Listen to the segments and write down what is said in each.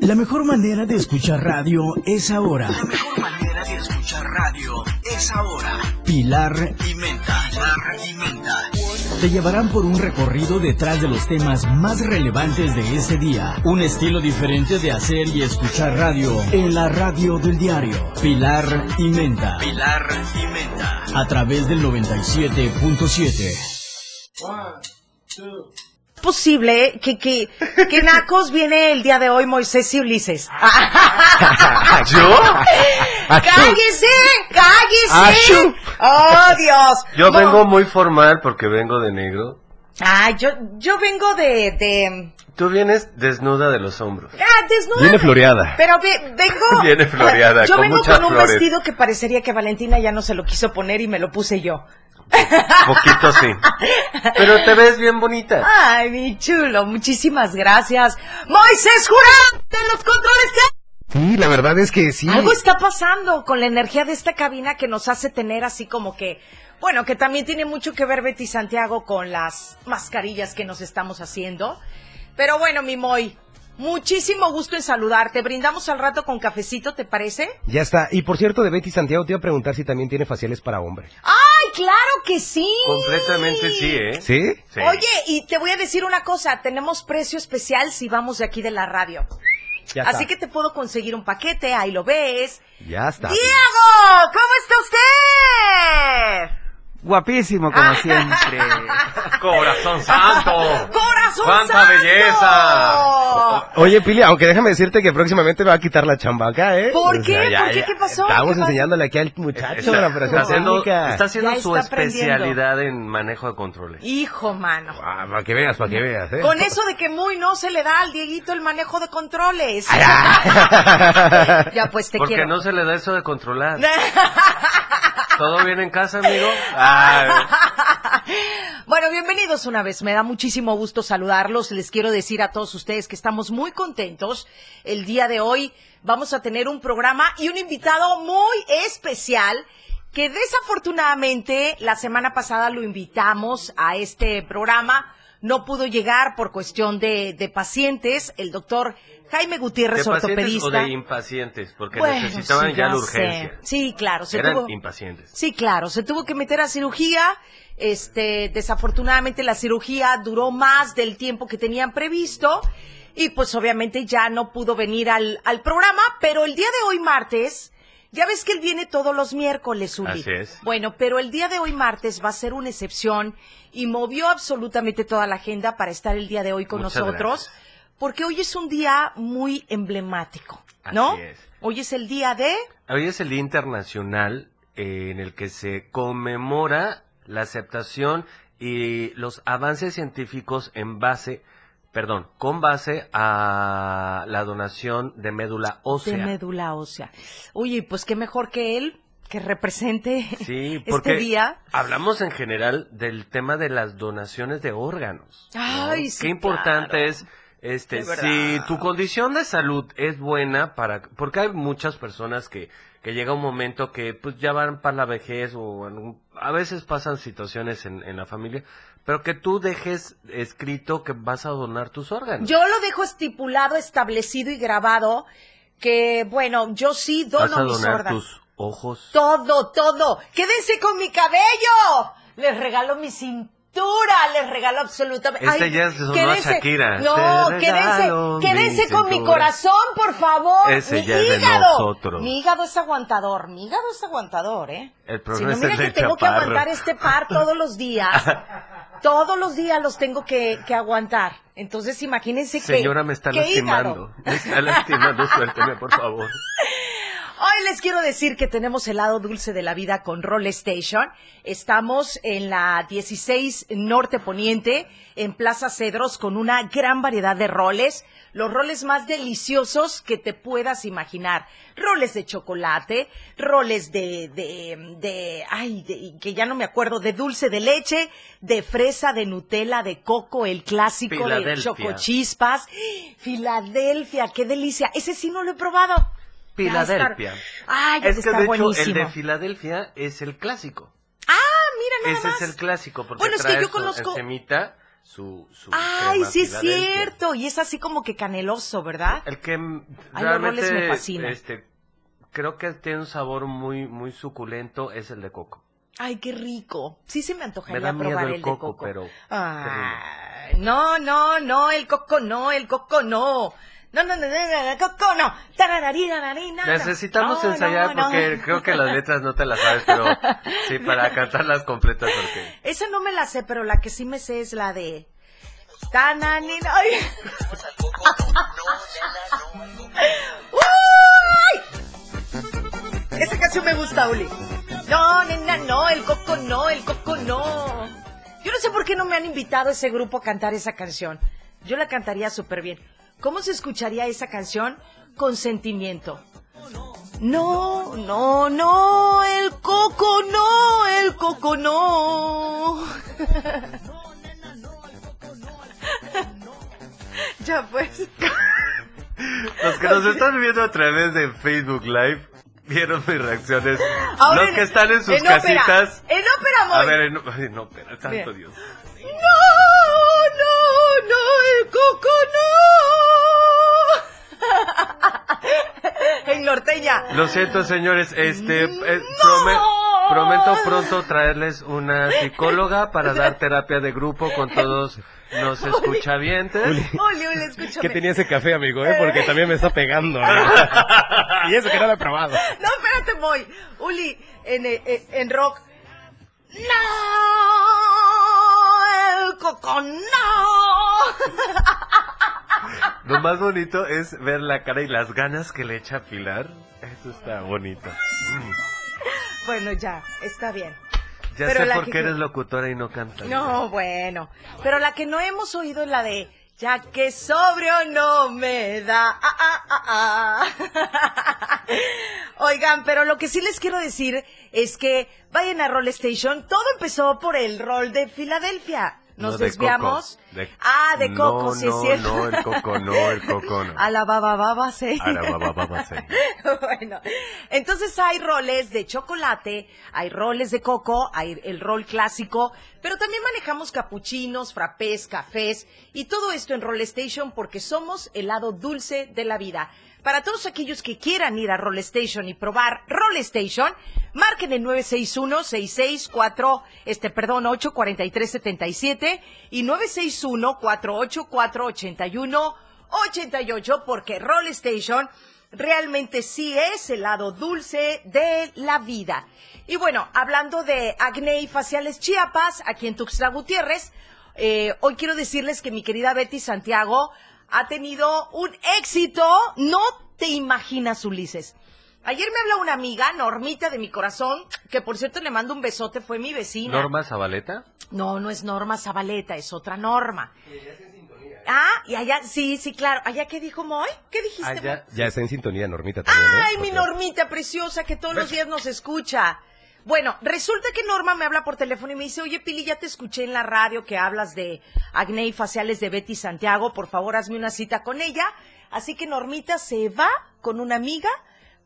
La mejor manera de escuchar radio es ahora. La mejor manera de escuchar radio es ahora. Pilar y Menta. Pilar y Menta. Te llevarán por un recorrido detrás de los temas más relevantes de ese día. Un estilo diferente de hacer y escuchar radio en la radio del diario. Pilar y Menta. Pilar y Menta. A través del 97.7. One, two posible que, que, que Nacos viene el día de hoy Moisés y Ulises. ¿Yo? ¡Cállese! ¡Cállese! ¡Oh, Dios! Yo vengo muy formal porque vengo de negro. Ah, yo, yo vengo de, de... Tú vienes desnuda de los hombros. Ah, desnuda. Viene floreada. Pero vengo... Viene floreada, Yo con vengo con un flores. vestido que parecería que Valentina ya no se lo quiso poner y me lo puse yo. Poquito sí. Pero te ves bien bonita. Ay, mi chulo, muchísimas gracias. Moisés Jurado de los controles. Sí, la verdad es que sí. Algo está pasando con la energía de esta cabina que nos hace tener así como que, bueno, que también tiene mucho que ver Betty Santiago con las mascarillas que nos estamos haciendo. Pero bueno, mi Moy, Muchísimo gusto en saludarte. Brindamos al rato con cafecito, ¿te parece? Ya está. Y por cierto, de Betty Santiago te iba a preguntar si también tiene faciales para hombre. ¡Ay, claro que sí! Completamente sí, ¿eh? ¿Sí? Sí. Oye, y te voy a decir una cosa, tenemos precio especial si vamos de aquí de la radio. Ya está. Así que te puedo conseguir un paquete, ahí lo ves. Ya está. ¡Diego! ¿Cómo está usted? Guapísimo como siempre. Corazón santo. ¡Corazón ¡Cuánta santo! belleza! Oye, Pili, aunque déjame decirte que próximamente me va a quitar la chamba acá, ¿eh? ¿Por O qué? sea, ya, ¿Por qué? ¿Qué pasó? Estamos ¿Qué pasó? enseñándole aquí al muchacho Está, la operación está haciendo, técnica. está haciendo su especialidad en manejo de controles. Hijo, mano. Ah, para que veas, para que veas, ¿eh? Con eso de que muy no se le da al Dieguito el manejo de controles. ya pues te Porque quiero. no se le da eso de controlar. ¿Todo bien en casa, amigo? Ah, Bueno, bienvenidos una vez. Me da muchísimo gusto saludarlos. Les quiero decir a todos ustedes que estamos muy contentos. El día de hoy vamos a tener un programa y un invitado muy especial que desafortunadamente la semana pasada lo invitamos a este programa. No pudo llegar por cuestión de, de pacientes. El doctor Jaime Gutiérrez, ¿De ortopedista. o de impacientes? Porque Bueno, necesitaban sí, ya la sé. urgencia. Sí, claro. Se Eran tuvo... impacientes. Sí, claro, se tuvo que meter a cirugía. Este, desafortunadamente la cirugía duró más del tiempo que tenían previsto y pues obviamente ya no pudo venir al, al programa, pero el día de hoy martes, ya ves que él viene todos los miércoles, Uli. Así es. Bueno, pero el día de hoy martes va a ser una excepción y movió absolutamente toda la agenda para estar el día de hoy con Muchas nosotros, gracias. porque hoy es un día muy emblemático, ¿no? Así es. Hoy es el día de... Hoy es el Día Internacional eh, en el que se conmemora la aceptación y los avances científicos en base, perdón, con base a la donación de médula ósea. De médula ósea. Oye, pues qué mejor que él que represente Sí, porque este día. hablamos en general del tema de las donaciones de órganos. ¿no? Ay, sí, Qué importante claro. es este si tu condición de salud es buena para porque hay muchas personas que que llega un momento que pues ya van para la vejez o a veces pasan situaciones en, en la familia, pero que tú dejes escrito que vas a donar tus órganos. Yo lo dejo estipulado, establecido y grabado que, bueno, yo sí vas a dono mis donar órganos. tus ojos. Todo, todo. Quédense con mi cabello. Les regalo mi cintura, les regalo absolutamente. Este Ay, ya es sonó a quédense- Shakira. No, quédense, mi quédense con mi corazón, por favor. Ese mi ya es de hígado. nosotros. Mi hígado es aguantador, mi hígado es aguantador, ¿eh? El Si problema no, es mira el que tengo que aguantar este par todos los días. Todos los días los tengo que, que aguantar. Entonces, imagínense que. Señora, me está lastimando. hígado. Me está lastimando, suélteme, por favor. Hoy les quiero decir que tenemos el lado dulce de la vida con Roll Station. Estamos en la 16 Norte Poniente, en Plaza Cedros, con una gran variedad de roles. Los roles más deliciosos que te puedas imaginar. Roles de chocolate, roles de, de, de, ay, de- que ya no me acuerdo, de dulce de leche, de fresa, de Nutella, de coco, el clásico de chocochispas. Filadelfia, qué delicia. Ese sí no lo he probado. Filadelfia. Ay, es que de hecho buenísimo. el de Filadelfia es el clásico. Ah, mira nada Ese más. es el clásico porque Bueno, es que trae yo su- conozco- semita su, su Ay, sí es cierto. Y es así como que caneloso, ¿verdad? El que Ay, los roles realmente me fascinan. este creo que tiene un sabor muy muy suculento es el de coco. Ay, qué rico. Sí se me antojaría Me da miedo probar el el, coco, de coco. pero Ay, no, no, no, el coco no, el coco no. No, no, no, no, coco no. Necesitamos ensayar porque creo que las letras no te las sabes, pero sí para cantarlas completas porque Esa no me la sé, pero la que sí me sé es la de... Tananina. Ay. ¡Uy! Esa canción me gusta, Uli. No, nena, no, el coco no, el coco no. Yo no sé por qué no me han invitado a ese grupo a cantar esa canción. Yo la cantaría súper bien. ¿Cómo se escucharía esa canción? Con sentimiento. No, no, no, el coco no, el coco no. ya pues. los que nos están viendo a través de Facebook Live vieron mis reacciones. Ahora los que están en sus en ópera, casitas. En ópera, A amor. ver, en, ay, no, espera, santo Bien. Dios. No, no, no, el coco no. En norteña. Lo siento, señores, este Mm, eh, prome- prometo pronto traerles una psicóloga para dar terapia de grupo con todos los escuchavientes. Oli, Oli, escúchame. ¿Qué tenía ese café, amigo? eh? Porque también me está pegando. ¿eh? y eso que no lo he probado. No, espérate, voy. Uli, en, eh, eh, en rock. No, el coco no. Lo más bonito es ver la cara y las ganas que le echa a Pilar. Eso está bonito. Mm. Bueno, ya, está bien. Ya Pero sé por que- qué eres locutora y no cantas. No, bueno. Pero la que no hemos oído es la de ya que sobrio no me da. Ah, ah, ah. Oigan, pero lo que sí les quiero decir es que vayan a Roll Station. Todo empezó por el rol de Filadelfia. Nos No, de desviamos. De- Ah, de coco, No, sí es no, cierto. no, el coco no, el coco no. A la baba baba, sí. Va, va, sí. bueno, entonces hay roles de chocolate, hay roles de coco, hay el rol clásico, pero también manejamos capuchinos, frappés, cafés y todo esto en Roll Station porque somos el lado dulce de la vida. Para todos aquellos que quieran ir a Roll Station y probar Roll Station, marquen el 961-664, este, perdón, 843-77 y 961-484-8188 porque Roll Station realmente sí es el lado dulce de la vida. Y bueno, hablando de acné y faciales Chiapas, aquí en Tuxtla Gutiérrez, eh, hoy quiero decirles que mi querida Betty Santiago ha tenido un éxito, no te imaginas, Ulises. Ayer me habló una amiga, Normita de mi corazón, que por cierto le mando un besote, fue mi vecina. ¿Norma Zabaleta? No, no es Norma Zabaleta, es otra Norma. Ah, y allá, sí, sí, claro. ¿Allá qué dijo Moy? ¿Qué dijiste? Allá. Ya está en sintonía, Normita también. ¿eh? Ay, mi Normita preciosa que todos los días nos escucha. Bueno, resulta que Norma me habla por teléfono y me dice, oye Pili, ya te escuché en la radio que hablas de acné y faciales de Betty Santiago, por favor hazme una cita con ella. Así que Normita se va con una amiga,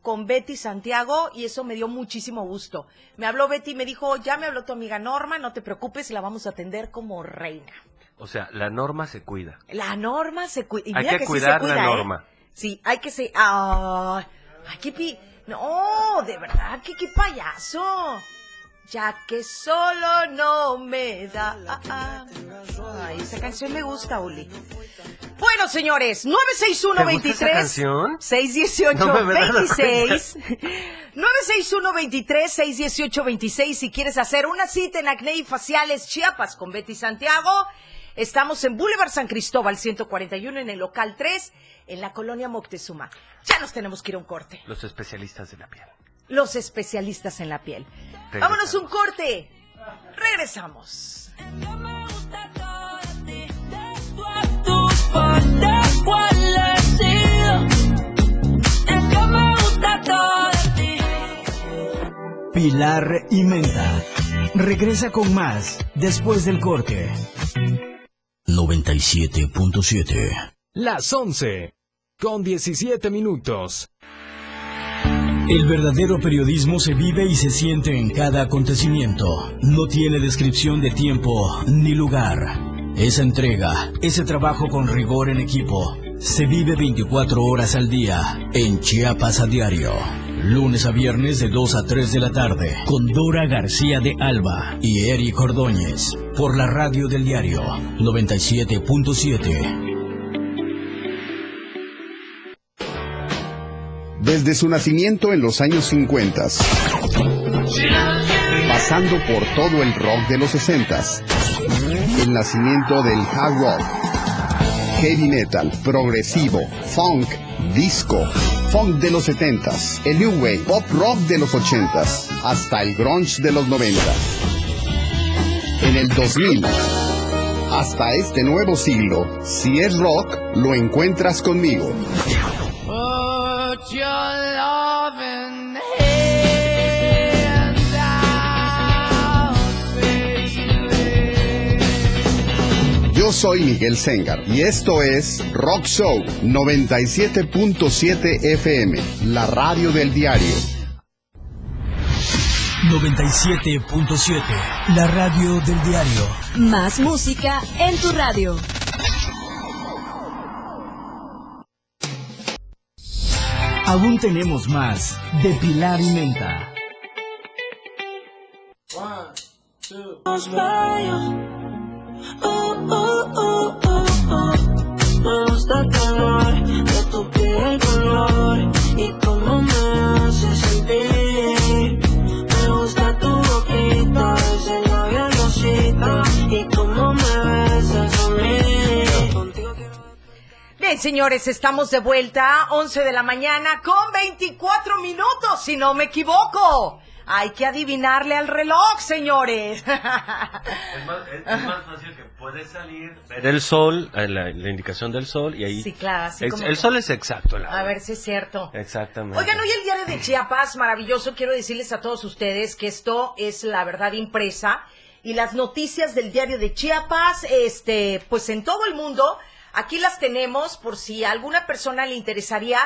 con Betty Santiago, y eso me dio muchísimo gusto. Me habló Betty y me dijo, ya me habló tu amiga Norma, no te preocupes, la vamos a atender como reina. O sea, la norma se cuida. La norma se cuida. Hay que sí se cuidar la cuida, ¿eh? norma. Sí, hay que se. Ay, ay, qué pi. No, de verdad, que qué payaso. Ya que solo no me da. ah, ah. Ay, esa canción me gusta, Uli. Bueno, señores, 961 ¿Te gusta 23 esa canción? 618 No me había dado 26 961 23 618 26 si quieres hacer una cita en Acné y Faciales Chiapas con Betty Santiago. Estamos en Boulevard San Cristóbal 141 en el local 3 en la colonia Moctezuma. Ya nos tenemos que ir a un corte. Los especialistas de la piel. Los especialistas en la piel. Regresamos. Vámonos un corte. Regresamos. Pilar y Menta. Regresa con más después del corte. 97.7 Las 11. Con 17 minutos. El verdadero periodismo se vive y se siente en cada acontecimiento. No tiene descripción de tiempo ni lugar. esa entrega, ese trabajo con rigor en equipo, se vive 24 horas al día en Chiapas a diario. Lunes a viernes de 2 a 3 de la tarde, con Dora García de Alba y Eric Ordóñez, por la radio del diario 97.7. Desde su nacimiento en los años 50, pasando por todo el rock de los 60, el nacimiento del hard rock, heavy metal, progresivo, funk, disco, funk de los 70s, el new wave, pop rock de los 80s, hasta el grunge de los 90. En el 2000, hasta este nuevo siglo, si es rock, lo encuentras conmigo. Yo soy Miguel Sengar y esto es Rock Show 97.7 FM, la radio del diario. 97.7, la radio del diario. Más música en tu radio. Aún tenemos más de Pilar y Menta. Oh, oh, señores, estamos de vuelta, 11 de la mañana con 24 minutos, si no me equivoco. Hay que adivinarle al reloj, señores. Es más, es- es más fácil que puedes salir, ver el sol, eh, la, la indicación del sol, y ahí... Sí, claro, así como- el sol es exacto. la A ver si es cierto. Exactamente. Oigan, hoy el diario de Chiapas, maravilloso, quiero decirles a todos ustedes que esto es la verdad impresa y las noticias del diario de Chiapas, este, pues en todo el mundo, aquí las tenemos por si a alguna persona le interesaría,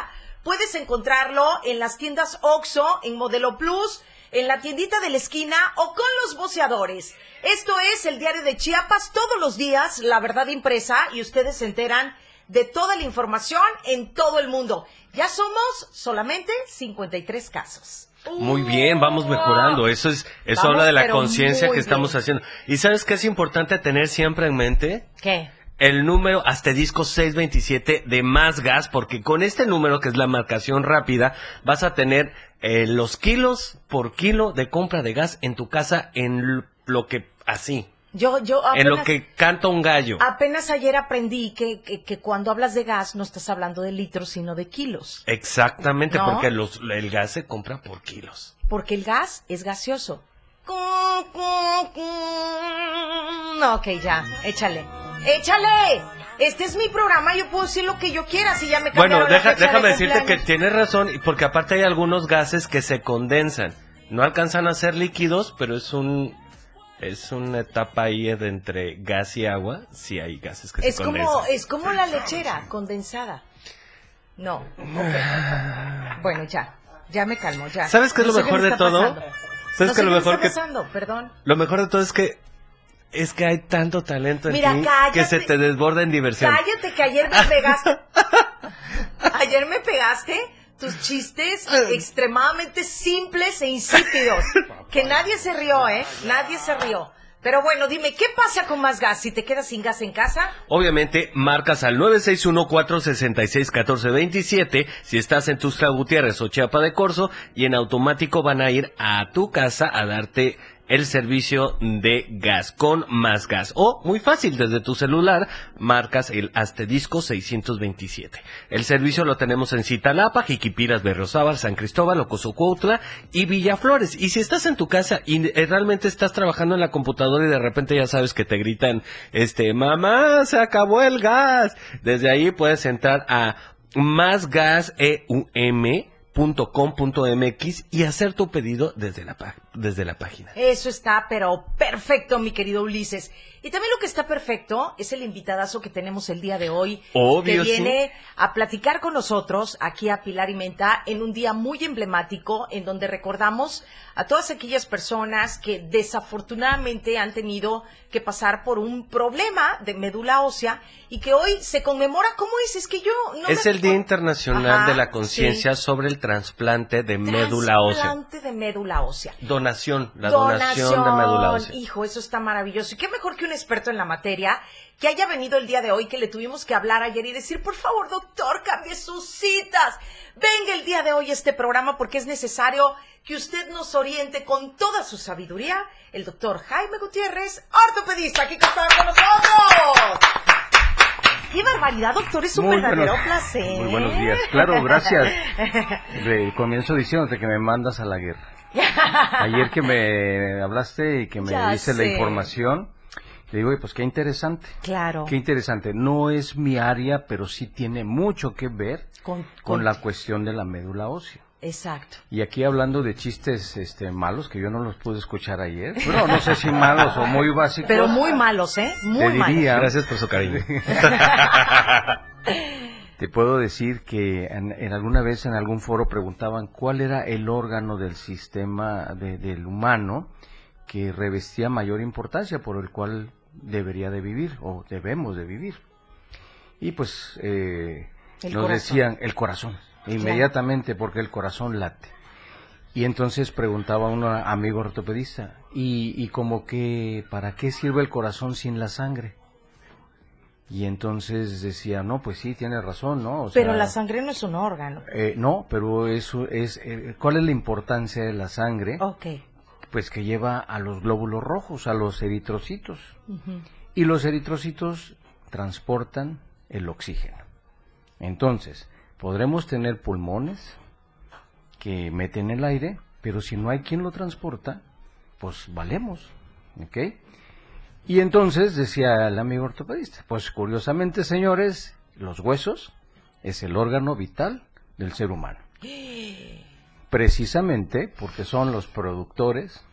puedes encontrarlo en las tiendas OXO, en Modelo Plus, en la tiendita de la esquina o con los voceadores. Esto es el diario de Chiapas todos los días, la verdad impresa, y ustedes se enteran de toda la información en todo el mundo. Ya somos solamente 53 casos. Muy bien, vamos mejorando. Eso es, eso Vamos, habla de la conciencia que estamos bien. haciendo. ¿Y sabes qué es importante tener siempre en mente? ¿Qué? El número asterisco 627 de más gas, porque con este número, que es la marcación rápida, vas a tener eh, los kilos por kilo de compra de gas en tu casa en lo que así, Yo, yo en lo que canta un gallo. apenas ayer aprendí que, que, que cuando hablas de gas no estás hablando de litros, sino de kilos. Exactamente, ¿No? porque los, el gas se compra por kilos. Porque el gas es gaseoso. No, ok, ya, échale. ¡Échale! Este es mi programa, yo puedo decir lo que yo quiera si ya me Bueno, deja- de déjame decirte que tienes razón, y porque aparte hay algunos gases que se condensan. No alcanzan a ser líquidos, pero es un es una etapa ahí de entre gas y agua. Sí hay gases que Es se como, condensan. es como la lechera condensada. No. Bueno, ya. Ya me calmo, ya. ¿Sabes qué es No lo mejor me de todo? pasando. ¿Sabes No que sé lo mejor está que pasando, perdón. lo mejor de todo es que es que hay tanto talento en Mira, ti cállate. que se te desborda en diversión. Cállate que ayer me pegaste. ayer me pegaste tus chistes extremadamente simples e insípidos. Que nadie se rió, ¿eh? Nadie se rió. Pero bueno, dime, ¿qué pasa con más gas si te quedas sin gas en casa? Obviamente, marcas al 961-466-1427 si estás en Tuxtla Gutiérrez o Chiapa de Corzo y en automático van a ir a tu casa a darte el servicio de gas con más gas. O, muy fácil, desde tu celular marcas el asterisco 627. El servicio lo tenemos en Citalapa, Jiquipiras, Berriozábal, San Cristóbal, Ocosocuautla y Villaflores. Y si estás en tu casa y eh, realmente estás trabajando en la computadora y de repente ya sabes que te gritan, este, mamá, se acabó el gas. Desde ahí puedes entrar a másgaseum.com.mx y hacer tu pedido desde la, desde la página. Eso está, pero perfecto, mi querido Ulises. Y también lo que está perfecto es el invitadazo que tenemos el día de hoy. Obvio, Que sí. viene a platicar con nosotros aquí a Pilar y Menta en un día muy emblemático en donde recordamos a todas aquellas personas que desafortunadamente han tenido que pasar por un problema de médula ósea y que hoy se conmemora. ¿Cómo es? Es que yo no es me el Día. Internacional Ajá, de la Conciencia sí. sobre el trasplante de médula ósea. Trasplante de médula ósea. Donación, la donación, de médula ósea. Hijo, eso está maravilloso. Y qué mejor que un experto en la materia que haya venido el día de hoy, que le tuvimos que hablar ayer y decir, por favor, doctor, cambie sus citas. Venga el día de hoy a este programa porque es necesario que usted nos oriente con toda su sabiduría. El doctor Jaime Gutiérrez, ortopedista, aquí que está con nosotros. ¡Qué barbaridad, doctor! Es un Muy verdadero buenos- placer. Muy buenos días. Claro, gracias. De, comienzo diciéndote que me mandas a la guerra. Ayer que me hablaste y que me Ya la información, le digo, "Oye, pues qué interesante. Claro. Qué interesante. No es mi área, pero sí tiene mucho que ver Con- con con- la cuestión de la médula ósea. Exacto. Y aquí hablando de chistes este, malos, que yo no los pude escuchar ayer. Bueno, no sé si malos o muy básicos. Pero muy malos, ¿eh? Muy Te malos. diría- Gracias por su cariño. Te puedo decir que en, en alguna vez en algún foro preguntaban cuál era el órgano del sistema de- del humano que revestía mayor importancia por el cual debería de vivir o debemos de vivir. Y pues eh, nos corazón. decían el corazón, inmediatamente porque el corazón late. Y entonces preguntaba a un amigo ortopedista, ¿y, y como que para qué sirve el corazón sin la sangre? Y entonces decía, no, pues sí, tiene razón, ¿no? O Pero la sangre no es un órgano. eh, no, pero eso es, eh, ¿cuál es la importancia de la sangre? Ok. Pues que lleva a los glóbulos rojos, a los eritrocitos. Y los eritrocitos transportan el oxígeno. Entonces, podremos tener pulmones que meten el aire, pero si no hay quien lo transporta, pues valemos. ¿Ok? Y entonces decía el amigo ortopedista, pues curiosamente, señores, los huesos es el órgano vital del ser humano. Precisamente porque son los productores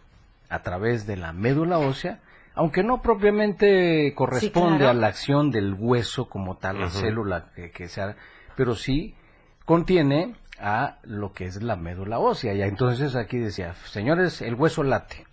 a través de la médula ósea, aunque no propiamente corresponde claro. a la acción del hueso como tal, la célula que, que sea, pero sí contiene a lo que es la médula ósea. Y entonces aquí decía, señores, el hueso late.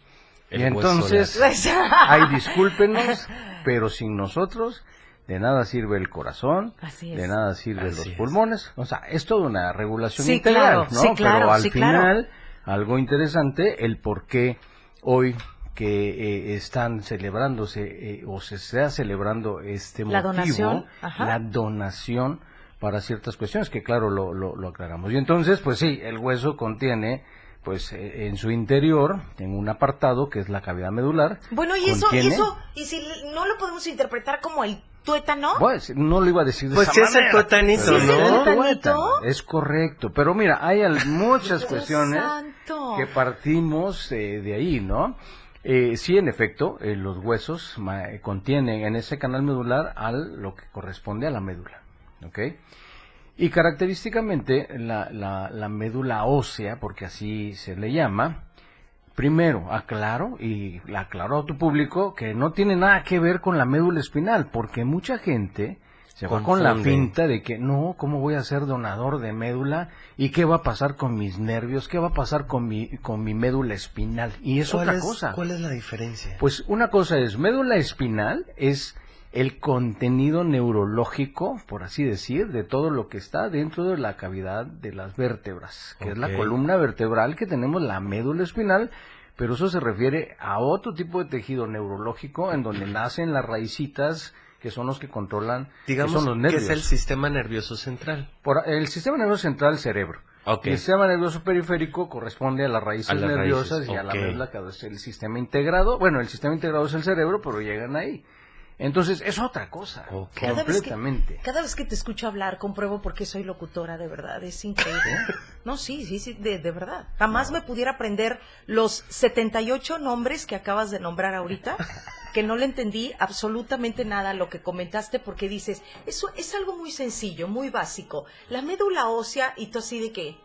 El y hueso entonces, late. ay, discúlpenos, pero sin nosotros de nada sirve el corazón, Así de nada sirven los es. pulmones. O sea, es toda una regulación Sí, integral, claro, ¿no? sí, claro, pero al sí, claro. final, algo interesante, el por qué hoy que eh, están celebrándose eh, o se está celebrando este La motivo, donación, ajá. la donación para ciertas cuestiones, que claro, lo, lo, lo aclaramos. Y entonces, pues sí, el hueso contiene pues eh, en su interior, en un apartado que es la cavidad medular. Bueno, y eso, contiene- eso, y si no lo podemos interpretar como el tuétano, Pues, no lo iba a decir de Pues esa es el manera, tuetanito, pero ¿Sí es el es el tuetanito? tuétano, Es correcto, pero mira, hay muchas Dios cuestiones santo. que partimos eh, de ahí, ¿no? Eh, sí, en efecto, eh, los huesos ma- eh, contienen en ese canal medular al lo que corresponde a la médula, ¿ok? Y característicamente la, la, la médula ósea, porque así se le llama, primero aclaro y la aclaro a tu público que no tiene nada que ver con la médula espinal, porque mucha gente se va con la finta de que no, ¿cómo voy a ser donador de médula? ¿Y qué va a pasar con mis nervios? ¿Qué va a pasar con mi, con mi médula espinal? Y es ¿Cuál otra es- cosa. ¿Cuál es la diferencia? Pues una cosa es, médula espinal es el contenido neurológico, por así decir, de todo lo que está dentro de la cavidad de las vértebras, que es la columna vertebral que tenemos, la médula espinal, pero eso se refiere a otro tipo de tejido neurológico en donde nacen las raicitas que son los que controlan, que Digamos son los que es el sistema nervioso central. Por- el sistema nervioso central, cerebro. El sistema nervioso periférico corresponde a las raíces A las nerviosas raíces, y a la médula, que es el sistema integrado. Bueno, el sistema integrado es el cerebro, pero llegan ahí. Entonces, es otra cosa, Ok. Cada vez que- completamente. Cada vez que te escucho hablar, compruebo por qué soy locutora, de verdad, es increíble. No, sí, sí, sí, de, de verdad. Jamás me pudiera aprender los 78 nombres que acabas de nombrar ahorita, que no le entendí absolutamente nada a lo que comentaste, porque dices, eso es algo muy sencillo, muy básico. La médula ósea, y tú así de que, Toy,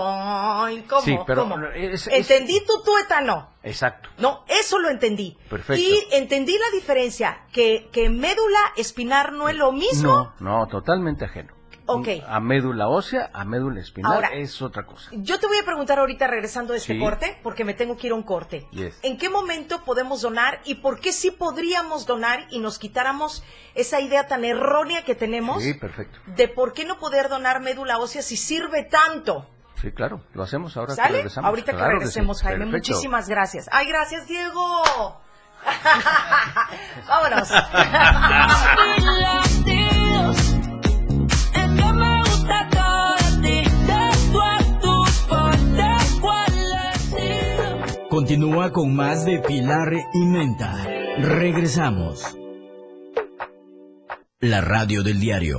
¿Cómo? Sí, pero ¿Cómo? es- es- Entendí tu tuétano. Exacto. No, eso lo entendí. Perfecto. Y entendí la diferencia, que, que médula espinar no es lo mismo. No, no, totalmente ajeno. Ok. A médula ósea, a médula espinal Ahora, es otra cosa. Yo te voy a preguntar ahorita regresando de este Sí. corte, porque me tengo que ir a un corte. Yes. ¿En qué momento podemos donar y por qué sí podríamos donar y nos quitáramos esa idea tan errónea que tenemos Sí, perfecto. de por qué no poder donar médula ósea si sirve tanto? Sí, claro, lo hacemos ahora que ¿Sale? regresamos. Ahorita que sí. regresemos, Jaime. Perfecto. Muchísimas gracias. Ay, gracias, Diego. Vámonos. Que. Continúa con más de Pilar y Menta. Regresamos. La radio del diario.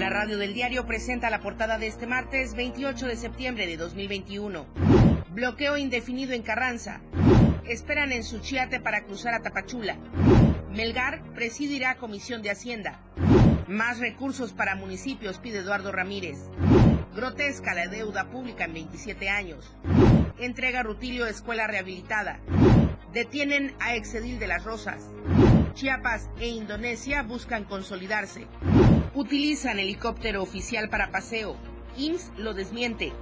La radio del diario presenta la portada de este martes 28 de septiembre de 2021. Bloqueo indefinido en Carranza. Esperan en Suchiate para cruzar a Tapachula. Melgar presidirá Comisión de Hacienda. Más recursos para municipios pide Eduardo Ramírez. Grotesca la deuda pública en 27 años. Entrega Rutilio Escuela Rehabilitada. Detienen a Exedil de las Rosas. Chiapas e Indonesia buscan consolidarse. Utilizan helicóptero oficial para paseo. IMSS lo desmiente.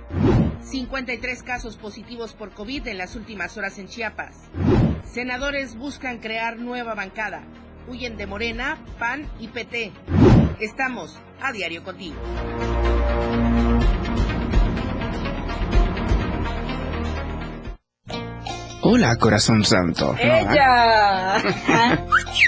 53 casos positivos por COVID en las últimas horas en Chiapas. Senadores buscan crear nueva bancada. Huyen de Morena, PAN y PT. Estamos a diario contigo. Hola, corazón santo. ¡Ella!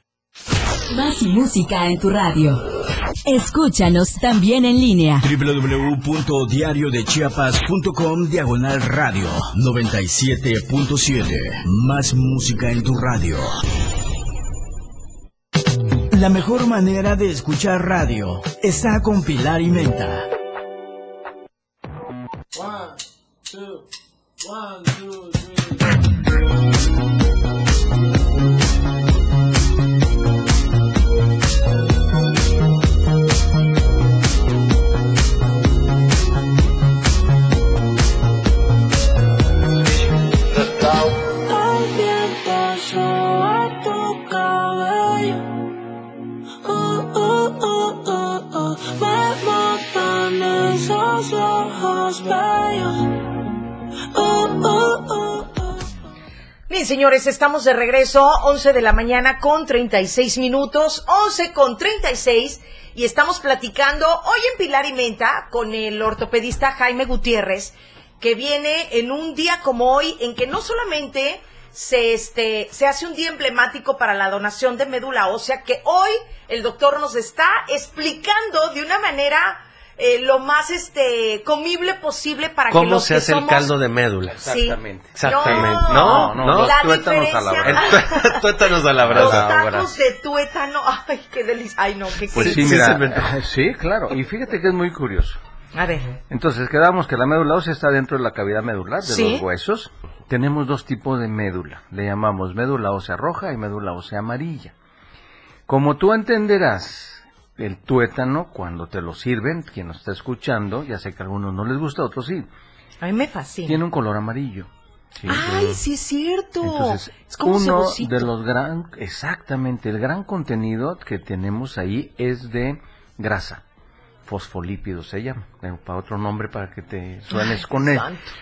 Más música en tu radio. Escúchanos también en línea. www.diariodechiapas.com Diagonal Radio 97.7. Más música en tu radio. La mejor manera de escuchar radio está con Pilar y Menta. One, two, one, two, three. Oh, oh, oh. Bien, señores, estamos de regreso, 11 de la mañana con 36 minutos, 11 con 36, y estamos platicando hoy en Pilar y Menta con el ortopedista Jaime Gutiérrez, que viene en un día como hoy, en que no solamente se, este, se hace un día emblemático para la donación de médula ósea, que hoy el doctor nos está explicando de una manera eh, lo más este comible posible para que ¿Cómo los se que hace el somos- caldo de médula? Sí. Exactamente. Exactamente. No, No, no, los la tuétanos a la brasa. Tuétanos a la Los brasa. tacos de tuétano, ay, qué delicia. Ay, no, qué Pues qué- sí, sí mira, antoja. sí, claro. Y fíjate que es muy curioso. A ver. Entonces, quedamos que la médula ósea está dentro de la cavidad medular, de Sí. los huesos. Tenemos dos tipos de médula. Le llamamos médula ósea roja y médula ósea amarilla. Como tú entenderás, el tuétano, cuando te lo sirven, quien nos está escuchando, ya sé que a algunos no les gusta, a otros sí, A mí me fascina. tiene un color amarillo. ¿sí? Ay, sí es cierto. Entonces, es como uno cebocito. de los gran, exactamente, el gran contenido que tenemos ahí es de grasa. Fosfolípidos se llama, eh, para otro nombre para que te suenes con él.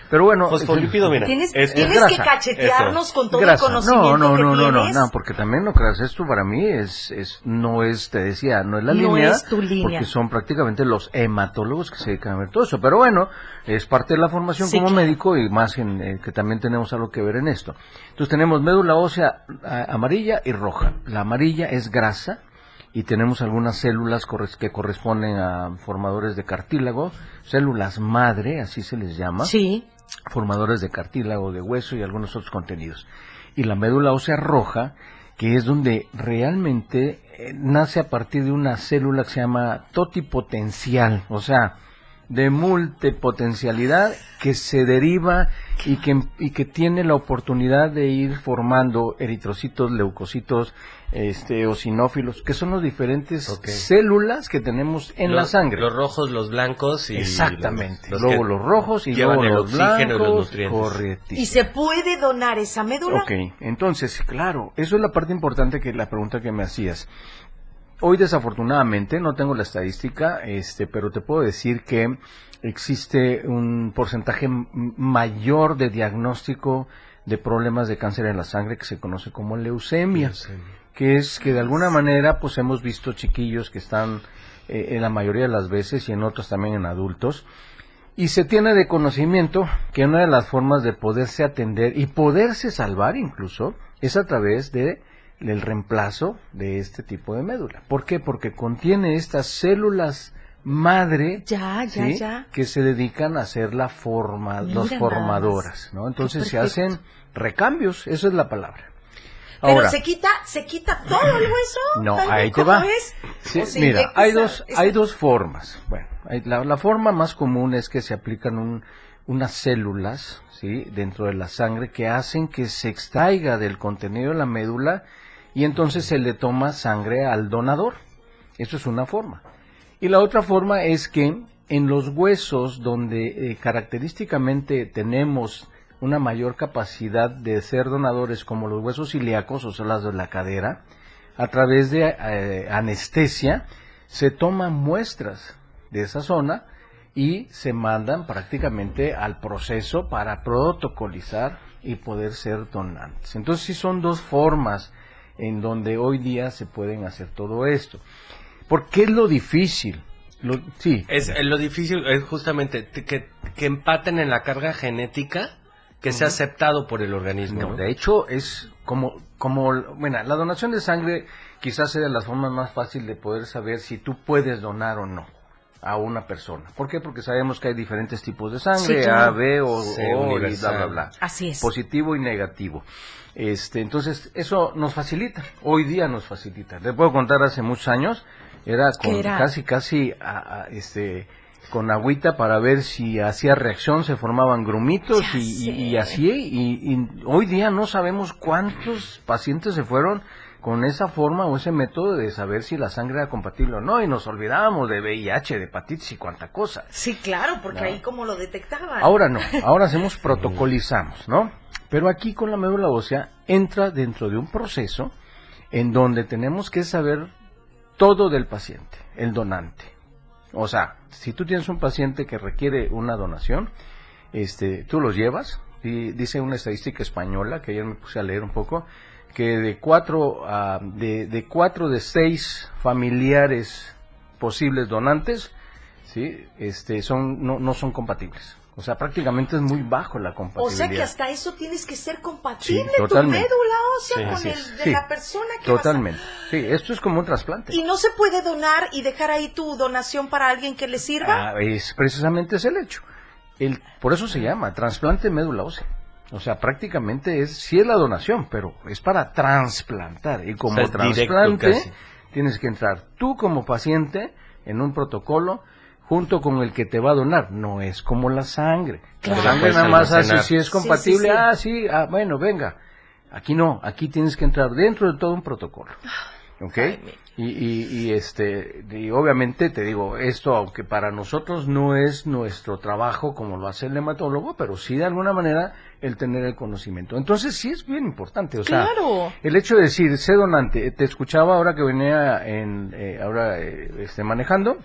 Pero bueno, Fosfolípido, mira. Tienes, Es- tienes es que cachetearnos con todo grasa. el conocimiento no, no, que no, no, no, no, porque también lo que haces esto para mí es, es, no es, te decía, no es la No línea, es tu línea. porque son prácticamente los hematólogos que se dedican a ver todo eso. Pero bueno, es parte de la formación Sí, como claro. médico y más en, eh, que también tenemos algo que ver en esto. Entonces tenemos médula ósea a- amarilla y roja. La amarilla es grasa y tenemos algunas células que corresponden a formadores de cartílago, células madre, así se les llama Sí. formadores de cartílago, de hueso y algunos otros contenidos. Y la médula ósea roja, que es donde realmente eh, nace a partir de una célula que se llama totipotencial, o sea, de multipotencialidad que se deriva y que, y que tiene la oportunidad de ir formando eritrocitos, leucocitos, este, eosinófilos, que son los diferentes células que tenemos en la sangre. Los rojos, los blancos y... Exactamente. los- los luego que los rojos y llevan luego el los oxígeno y los blancos. nutrientes. correctísimo. ¿Y se puede donar esa médula? Ok, entonces, claro, eso es la parte importante que la pregunta que me hacías. Hoy desafortunadamente no tengo la estadística, este, pero te puedo decir que existe un porcentaje mayor de diagnóstico de problemas de cáncer en la sangre que se conoce como leucemia, que es que de alguna manera pues hemos visto chiquillos que están eh, en la mayoría de las veces y en otros también en adultos y se tiene de conocimiento que una de las formas de poderse atender y poderse salvar incluso es a través de el reemplazo de este tipo de médula. ¿Por qué? Porque contiene estas células madre Ya, ya, ¿sí? ya. que se dedican a ser la forma, Mira los formadoras, ¿no? Entonces se perfecto. hacen recambios, esa es la palabra. Pero Ahora, se quita, se quita todo el hueso. no, ahí te ¿cómo va. mira, hay dos, esa- hay dos formas. Bueno, hay- la, la forma más común es que se aplican un- unas células, ¿sí? Dentro de la sangre que hacen que se extraiga del contenido de la médula y entonces se le toma sangre al donador. Eso es una forma. Y la otra forma es que en los huesos donde eh, característicamente tenemos una mayor capacidad de ser donadores como los huesos ilíacos, o sea, las de la cadera, a través de eh, anestesia se toman muestras de esa zona y se mandan prácticamente al proceso para protocolizar y poder ser donantes. Entonces sí son dos formas en donde hoy día se pueden hacer todo esto. ¿Por qué es lo difícil? Lo- sí. Es, eh, lo difícil es justamente que, que empaten en la carga genética que sea aceptado por el organismo. De hecho, es como, como, bueno, la donación de sangre quizás sea de las formas más fáciles de poder saber si tú puedes donar o no a una persona. ¿Por qué? Porque sabemos que hay diferentes tipos de sangre, Sí, claro. A, B o, Sí, O y bla, bla, bla. Así es. Positivo y negativo. Este, entonces, eso nos facilita. Hoy día nos facilita. Te puedo contar hace muchos años, era ¿Qué con era? casi, casi, a- a, este, con agüita para ver si hacía reacción, se formaban grumitos y, y- sé. y así, y, y hoy día no sabemos cuántos pacientes se fueron con esa forma o ese método de saber si la sangre era compatible o no, y nos olvidábamos de VIH, de hepatitis y cuánta cosa. Sí, claro, porque No. ahí como lo detectaban. Ahora no, ahora hacemos protocolizamos, ¿no? Pero aquí con la médula ósea entra dentro de un proceso en donde tenemos que saber todo del paciente, el donante. O sea, si tú tienes un paciente que requiere una donación, este, tú los llevas, y dice una estadística española que ayer me puse a leer un poco, que de cuatro, a- de, de cuatro de seis familiares posibles donantes, sí, este, son, no, no son compatibles. O sea, prácticamente es muy bajo la O compatibilidad. sea que hasta eso tienes que ser compatible, Sí, totalmente. tu médula ósea Sí, con el es. de Sí, la persona que vas a- Totalmente. Sí, esto es como un trasplante. ¿Y no se puede donar y dejar ahí tu donación para alguien que le sirva? Ah, es precisamente es el hecho. El, por eso se llama trasplante de médula ósea. O sea, prácticamente es, sí es la donación, pero es para trasplantar. Y como O sea, trasplante, tienes que entrar tú como paciente en un protocolo junto con el que te va a donar. No es como la sangre. Claro. La sangre Puedes nada más hace si es compatible. sí, sí. Ah, sí, ah, bueno, venga. Aquí no, aquí tienes que entrar dentro de todo un protocolo. ¿Ok? Y, y, y, este, y obviamente te digo, esto aunque para nosotros no es nuestro trabajo como lo hace el hematólogo, pero sí de alguna manera el tener el conocimiento. Entonces sí es bien importante, o sea, Claro. el hecho de decir, sé donante, te escuchaba ahora que venía en, eh, ahora eh, este, manejando,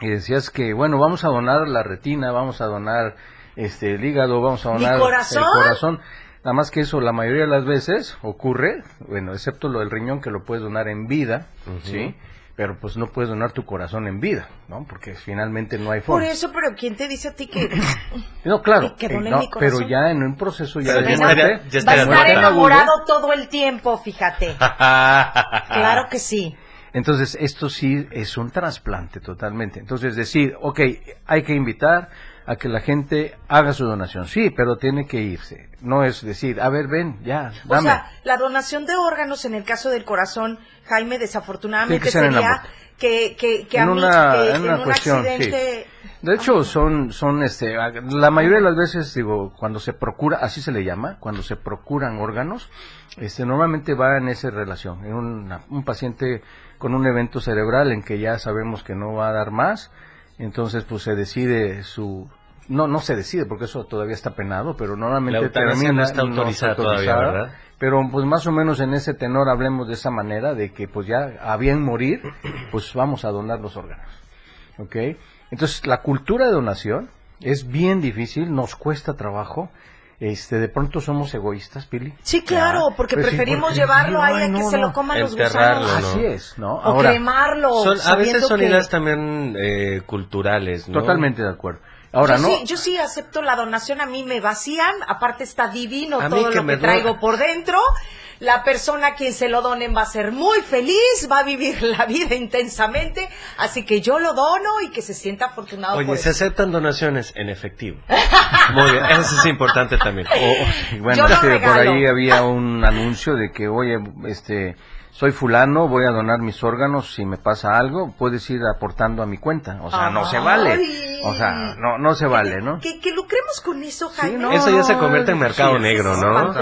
y decías que, bueno, vamos a donar la retina, vamos a donar este, el hígado, vamos a ¿Mi donar corazón? el corazón. Nada más que eso la mayoría de las veces ocurre, bueno, excepto lo del riñón que lo puedes donar en vida, ¿sí? Pero pues no puedes donar tu corazón en vida, ¿no? Porque finalmente no hay Por forma. eso, pero ¿quién te dice a ti que No, claro, que eh, no, mi corazón? pero ya en un proceso ya Pero de ya muerte, estaría- va a estar enamorado todo el tiempo, fíjate? Claro que sí. Entonces, esto sí es un trasplante totalmente. Entonces, decir, ok, hay que invitar a que la gente haga su donación. Sí, pero tiene que irse. No es decir, a ver, ven, ya, O dame. sea, la donación de órganos en el caso del corazón, Jaime, desafortunadamente que en sería que, que, que a en mí, una, que en una un cuestión, accidente... De hecho, son, son, este, la mayoría de las veces, digo, cuando se procura, así se le llama, cuando se procuran órganos, este, normalmente va en esa relación, en una- un paciente con un evento cerebral en que ya sabemos que no va a dar más, entonces, pues se decide su, no, no se decide porque eso todavía está penado, pero normalmente termina, no está autorizada todavía, ¿verdad? Pero pues más o menos en ese tenor hablemos de esa manera, de que pues ya a bien morir, pues vamos a donar los órganos. ¿Ok? Entonces la cultura de donación es bien difícil, nos cuesta trabajo. Este, de pronto somos egoístas, Pili. Sí, claro, Ya. porque Pues sí, preferimos porque llevarlo ahí a que no, se lo coman los gusanos. ¿no? Así es, ¿no? O Ahora, cremarlo. Son- a veces son que- ideas también eh, culturales, ¿no? totalmente de acuerdo. Ahora, yo no, Sí, yo sí acepto la donación, a mí me vacían, aparte está divino A todo lo que traigo por dentro. La persona a quien se lo donen va a ser muy feliz, va a vivir la vida intensamente, así que yo lo dono y que se sienta afortunado Oye, por se eso. aceptan donaciones en efectivo. Muy bien, eso es importante también. O- bueno, por ahí había un anuncio de que, oye, este, soy fulano, voy a donar mis órganos, si me pasa algo, puedes ir aportando a mi cuenta. O sea, no se vale. O sea, no, no se vale, ¿no? Que, que lucremos con eso, Jaime. no, Eso ya se convierte en mercado sí, negro, ¿no?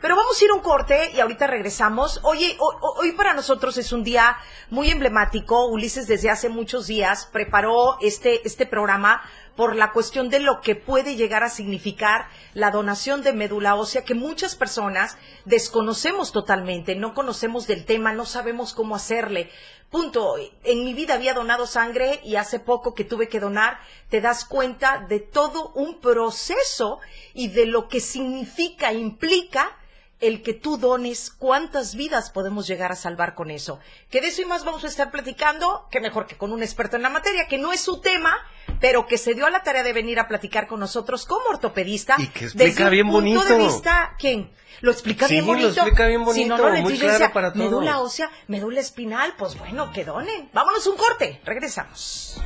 Pero vamos a ir a un corte y ahorita regresamos. Oye, ho- ho- hoy para nosotros es un día muy emblemático. Ulises desde hace muchos días preparó este, este programa por la cuestión de lo que puede llegar a significar la donación de médula ósea, que muchas personas desconocemos totalmente, no conocemos del tema, no sabemos cómo hacerle. Punto. En mi vida había donado sangre y hace poco que tuve que donar, te das cuenta de todo un proceso y de lo que significa, implica el que tú dones, cuántas vidas podemos llegar a salvar con eso. Que de eso y más vamos a estar platicando, que mejor que con un experto en la materia, que no es su tema, pero que se dio a la tarea de venir a platicar con nosotros como ortopedista. Y que explica desde un bien punto de bonito. vista, ¿quién? Lo explica Sí, bien lo bonito. explica bien Si no, bonito, no le muy claro decía, para todos. médula ósea, médula espinal, pues bueno, que donen. Vámonos un corte, regresamos.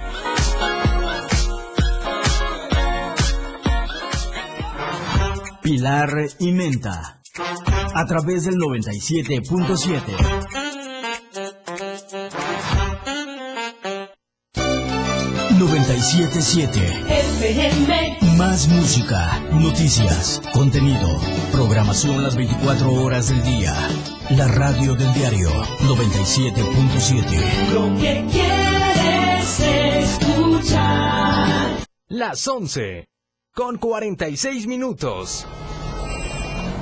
Pilar y Menta. A través del 97.7. FM. Más música, noticias, contenido, programación las 24 horas del día. La radio del diario 97.7. Lo que quieres escuchar. Las 11. Con 46 minutos.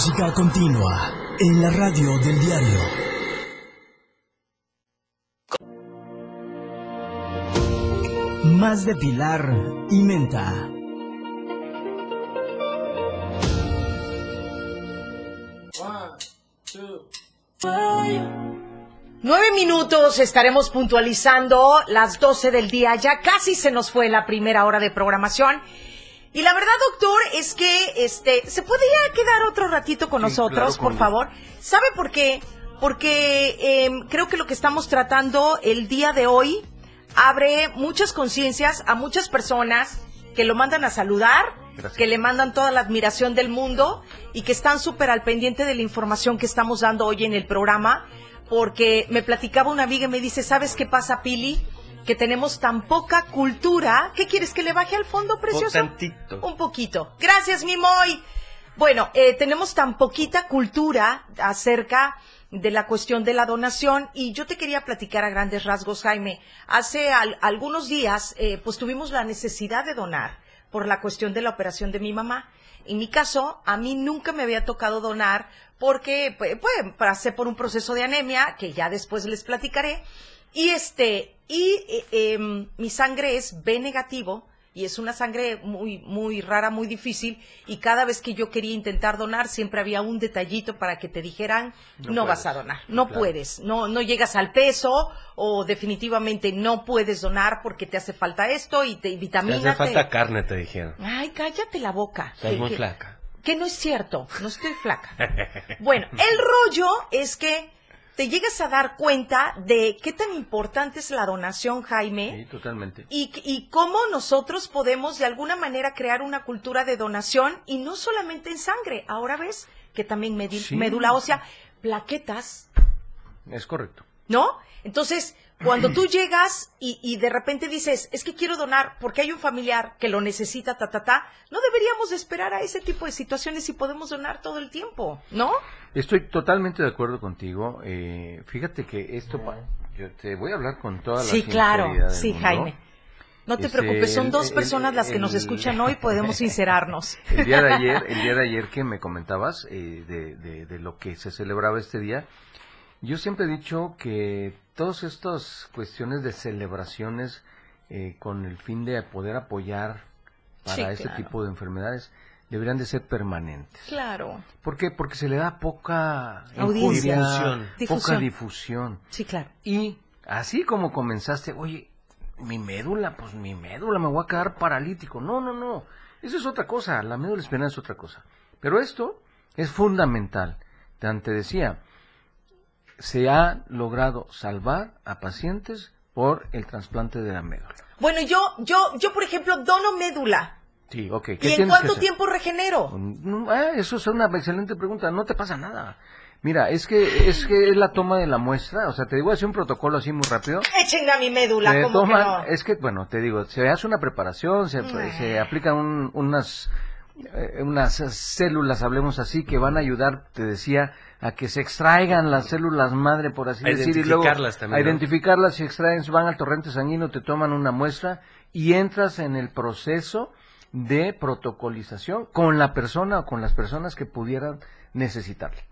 música continua en la radio del diario. Más de Pilar y Menta. Nueve minutos, estaremos puntualizando las 12 del día. Ya casi se nos fue la primera hora de programación. Y la verdad, doctor, es que este se podría quedar otro ratito con nosotros, claro, por favor. ¿Sabe por qué? Porque em, creo que lo que estamos tratando el día de hoy abre muchas conciencias a muchas personas que lo mandan a saludar, Gracias. que le mandan toda la admiración del mundo y que están súper al pendiente de la información que estamos dando hoy en el programa. Porque me platicaba una amiga y me dice, ¿sabes qué pasa, Pili? Que tenemos tan poca cultura. ¿Qué quieres que le baje al fondo, precioso? tantito. Un poquito. Gracias, mi Moy. Bueno, eh, tenemos tan poquita cultura acerca de la cuestión de la donación y yo te quería platicar a grandes rasgos, Jaime. Hace al- algunos días, eh, pues tuvimos la necesidad de donar por la cuestión de la operación de mi mamá. En mi caso, a mí nunca me había tocado donar porque, pues, pues, pasé por un proceso de anemia que ya después les platicaré. Y este, y eh, em, mi sangre es B negativo y es una sangre muy, muy rara, muy difícil. Y cada vez que yo quería intentar donar, siempre había un detallito para que te dijeran, no, No vas a donar, no Claro. puedes, no, no llegas al peso o definitivamente no puedes donar porque te hace falta esto y te y Te vitamina. hace falta carne, te dijeron. Ay, cállate la boca. Estás muy que- flaca. que no es cierto, no estoy flaca. Bueno, el rollo es que te llegas a dar cuenta de qué tan importante es la donación, Jaime, Sí, totalmente. y, y cómo nosotros podemos de alguna manera crear una cultura de donación y no solamente en sangre. Ahora ves que también medi- Sí. médula ósea, plaquetas, Es correcto. ¿no? Entonces, cuando tú llegas y, y de repente dices, es que quiero donar porque hay un familiar que lo necesita, ta, ta, ta, no deberíamos de esperar a ese tipo de situaciones y podemos donar todo el tiempo, ¿no? Estoy totalmente de acuerdo contigo. Eh, fíjate que esto, yo te voy a hablar con toda la Sí, claro, del sí, mundo. Jaime. No te Este, preocupes, son el- dos el- personas las que nos escuchan hoy, podemos sincerarnos. El día de ayer, el día de ayer que me comentabas eh, de, de- de lo que se celebraba este día, yo siempre he dicho que todas estas cuestiones de celebraciones eh, con el fin de poder apoyar para Sí, este claro. tipo de enfermedades deberían de ser permanentes. Claro. ¿Por qué? Porque se le da poca Audiencia. Difusión. poca Difusión. Sí, claro. Y así como comenzaste, oye, mi médula, pues mi médula, me voy a quedar paralítico. No, no, no. Eso es otra cosa. La médula espinal es otra cosa. Pero esto es fundamental. Te te decía, se ha logrado salvar a pacientes por el trasplante de la médula. Bueno, yo, yo, yo, por ejemplo, dono médula. Sí, ok. ¿Qué ¿Y en cuánto tiempo regenero? Mm, ah, eso es una excelente pregunta. No te pasa nada. Mira, es que es que es la toma de la muestra, o sea, te digo, hacer un protocolo así muy rápido. Echen a mi médula, Te como que no. Es que, bueno, te digo, se hace una preparación, se, Ay. se aplican un- unas, eh, unas células, hablemos así, que van a ayudar, te decía, a que se extraigan las células madre, por así A decir, y luego también, a ¿no? identificarlas, se extraen, van al torrente sanguíneo, te toman una muestra y entras en el proceso de protocolización con la persona o con las personas que pudieran necesitarle.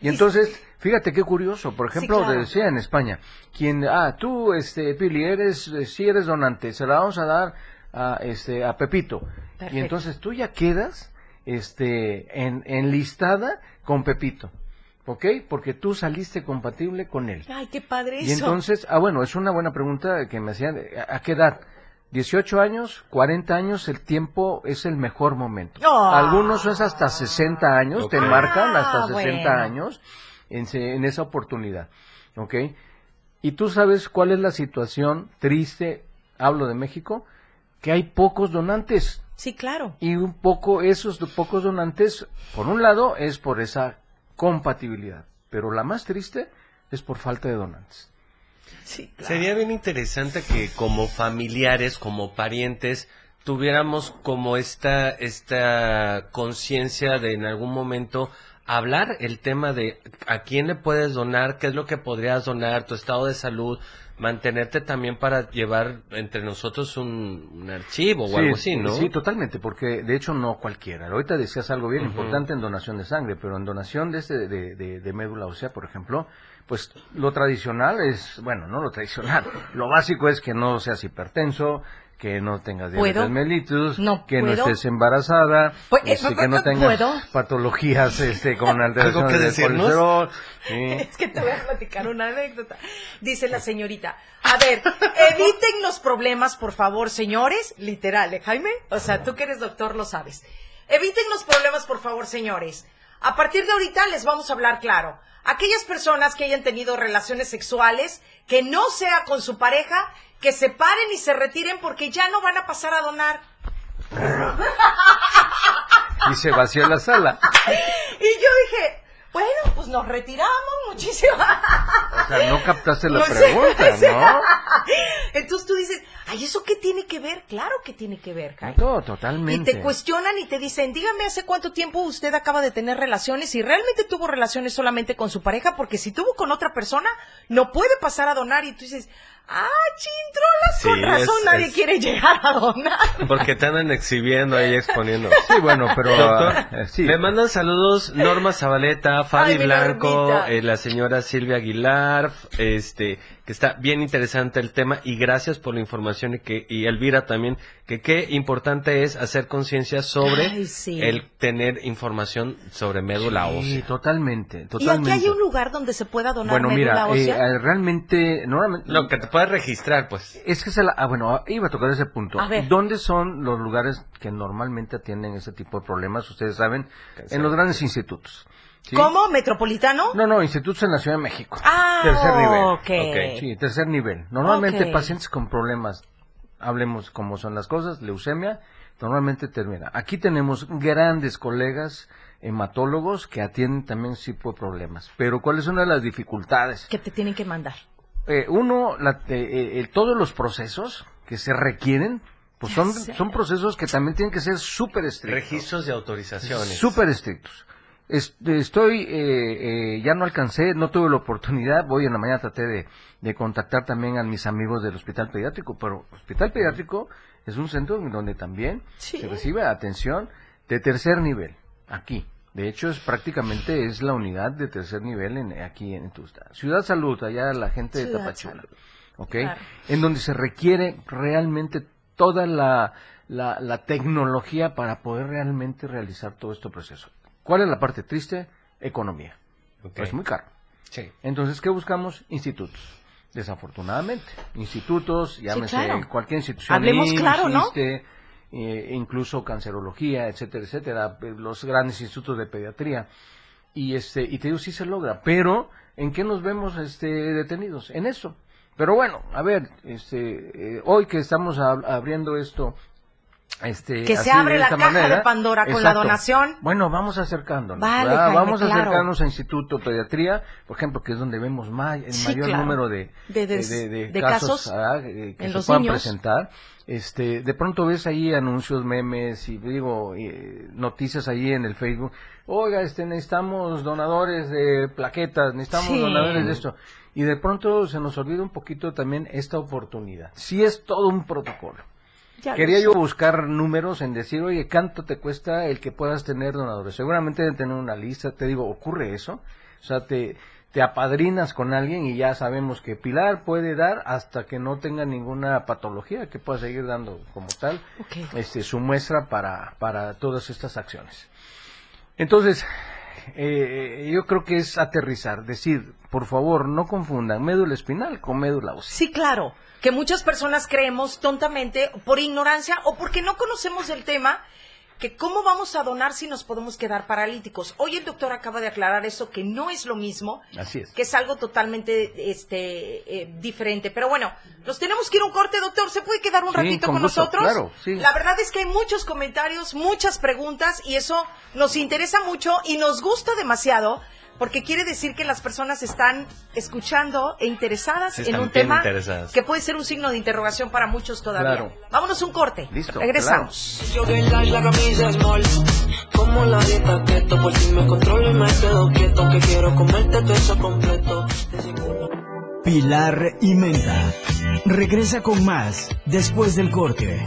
Y entonces, fíjate qué curioso, por ejemplo, claro. te decía en España, quien, ah, tú, este, Pili, eres, eh, sí eres donante, se la vamos a dar a, este, a Pepito. Perfecto. Y entonces tú ya quedas, este, en, enlistada con Pepito, ¿ok? Porque tú saliste compatible con él. Ay, qué padre Y eso. entonces, ah, bueno, es una buena pregunta que me hacían, ¿a a qué edad? 18 años, 40 años, el tiempo es el mejor momento. Ah. Algunos es hasta 60 años, te marcan hasta Ah, 60 bueno. años en, en esa oportunidad, ¿ok? Y tú sabes cuál es la situación triste, hablo de México, que hay pocos donantes. Sí, claro. Y un poco, esos pocos donantes, por un lado, es por esa compatibilidad, pero la más triste es por falta de donantes. Sí, Sería bien interesante que como familiares, como parientes, tuviéramos como esta, esta conciencia de en algún momento hablar el tema de a quién le puedes donar, qué es lo que podrías donar, tu estado de salud, mantenerte también para llevar entre nosotros un, un archivo o algo así, ¿no? Sí, totalmente, porque de hecho no cualquiera. Ahorita decías algo bien importante en donación de sangre, pero en donación de, este, de, de- de médula ósea, por ejemplo, pues lo tradicional es, bueno, no lo tradicional, lo básico es que no seas hipertenso, que no tengas ¿Puedo? diabetes mellitus, No que no puedo. estés embarazada, Pu- este, eh, que no tengas ¿puedo? patologías este, con ¿Algo alteraciones que del colesterol. sí. Es que te voy a platicar una anécdota. Dice la señorita, a ver, eviten los problemas, por favor, señores. Literal, ¿eh, Jaime? O sea, tú que eres doctor lo sabes. Eviten los problemas, por favor, señores. A partir de ahorita les vamos a hablar claro. Aquellas personas que hayan tenido relaciones sexuales, que no sea con su pareja, que se paren y se retiren porque ya no van a pasar a donar. Y se vació la sala. Y yo dije, bueno, pues nos retiramos muchísimo. O sea, no captaste la No pregunta, ¿no? Entonces tú dices, ay, ¿eso qué tiene que ver? Claro que tiene que ver, Jaime. No, Y totalmente. te cuestionan y te dicen, dígame hace cuánto tiempo usted acaba de tener relaciones y realmente tuvo relaciones solamente con su pareja, porque si tuvo con otra persona, no puede pasar a donar. Y tú dices, ah, chintrolas, con Sí, razón es- nadie es- quiere llegar a donar. Porque te andan exhibiendo ahí, exponiendo. Sí, bueno, pero, Doctor, ah, sí. me mandan saludos Norma Zabaleta, Fabi Ay, Blanco, eh, la señora Silvia Aguilar, este, que está bien interesante el tema y gracias por la información y que y Elvira también, que qué importante es hacer conciencia sobre Ay, sí. el tener información sobre médula Sí, ósea. totalmente, ¿Y totalmente. aquí hay un lugar donde se pueda donar Bueno, mira, médula eh, ósea? eh, realmente, normalmente... Lo que te puedes registrar, pues. Es que se la... Ah, bueno, iba a tocar ese punto. A ver. ¿Dónde son los lugares que normalmente atienden ese tipo de problemas? Ustedes saben, en los grandes institutos. ¿sí? ¿Cómo? ¿Metropolitano? No, no, institutos en la Ciudad de México. Ah, tercer nivel. ok. Sí, tercer nivel. Normalmente pacientes con problemas, hablemos cómo son las cosas, leucemia, normalmente termina. Aquí tenemos grandes colegas hematólogos que atienden también ese tipo de problemas. Pero ¿cuál es una de las dificultades? Que te tienen que mandar. Eh, uno, la- eh, eh, todos los procesos que se requieren, pues son, son procesos que también tienen que ser súper estrictos. Registros de autorizaciones. Súper estrictos. Es- estoy, eh, eh, ya no alcancé, no tuve la oportunidad, voy en la mañana traté de, de contactar también a mis amigos del hospital pediátrico, pero hospital pediátrico es un centro en donde también Sí. se recibe atención de tercer nivel, aquí. De hecho, es prácticamente es la unidad de tercer nivel en, aquí en Tusta. Ciudad Salud, allá la gente de Tapachula. Salud. ¿ok? Claro. En donde se requiere realmente toda la, la, la tecnología para poder realmente realizar todo este proceso. ¿Cuál es la parte triste? Economía. Ok. Es muy caro. Sí. Entonces, ¿qué buscamos? Institutos. Desafortunadamente. Institutos, llámese claro. cualquier institución. Hablemos claro, ¿no? Eh, incluso cancerología, etcétera, etcétera, eh, los grandes institutos de pediatría. Y este, y te digo, sí se logra, pero ¿en qué nos vemos este detenidos? En eso. Pero bueno, a ver, este, eh, hoy que estamos ab- abriendo esto Este, Que se abre la caja manera. de Pandora con la donación. Bueno, vamos acercándonos. Vale, ¿verdad? Jaime, vamos a claro. acercarnos a Instituto Pediatría, por ejemplo, que es donde vemos ma- el Sí, mayor claro. número de, casos, casos ah, eh, que se los puedan niños. presentar. Este, de pronto ves ahí anuncios, memes y digo eh, noticias ahí en el Facebook. Oiga, este necesitamos donadores de plaquetas, necesitamos Sí. donadores de esto. Y de pronto se nos olvida un poquito también esta oportunidad. Sí es todo un protocolo. Ya Quería yo buscar números en decir, oye, ¿cuánto te cuesta el que puedas tener donadores? Seguramente deben tener una lista, te digo, ¿ocurre eso? O sea, te, te apadrinas con alguien y ya sabemos que Pilar puede dar hasta que no tenga ninguna patología, que pueda seguir dando como tal este, su muestra para, para todas estas acciones. Entonces, eh, yo creo que es aterrizar, decir, por favor, no confundan médula espinal con médula ósea. Sí, claro, que muchas personas creemos tontamente por ignorancia o porque no conocemos el tema que cómo vamos a donar si nos podemos quedar paralíticos. Hoy el doctor acaba de aclarar eso que no es lo mismo, Así es. que es algo totalmente este eh, diferente. Pero bueno, nos tenemos que ir a un corte, doctor. ¿Se puede quedar un Sí, ratito con con, gusto, nosotros? claro, sí. La verdad es que hay muchos comentarios, muchas preguntas y eso nos interesa mucho y nos gusta demasiado porque quiere decir que las personas están escuchando e interesadas Sí, en un tema que puede ser un signo de interrogación para muchos todavía. Claro. Vámonos a un corte. Listo, Regresamos. Pilar y Menta. Regresa con más después del corte.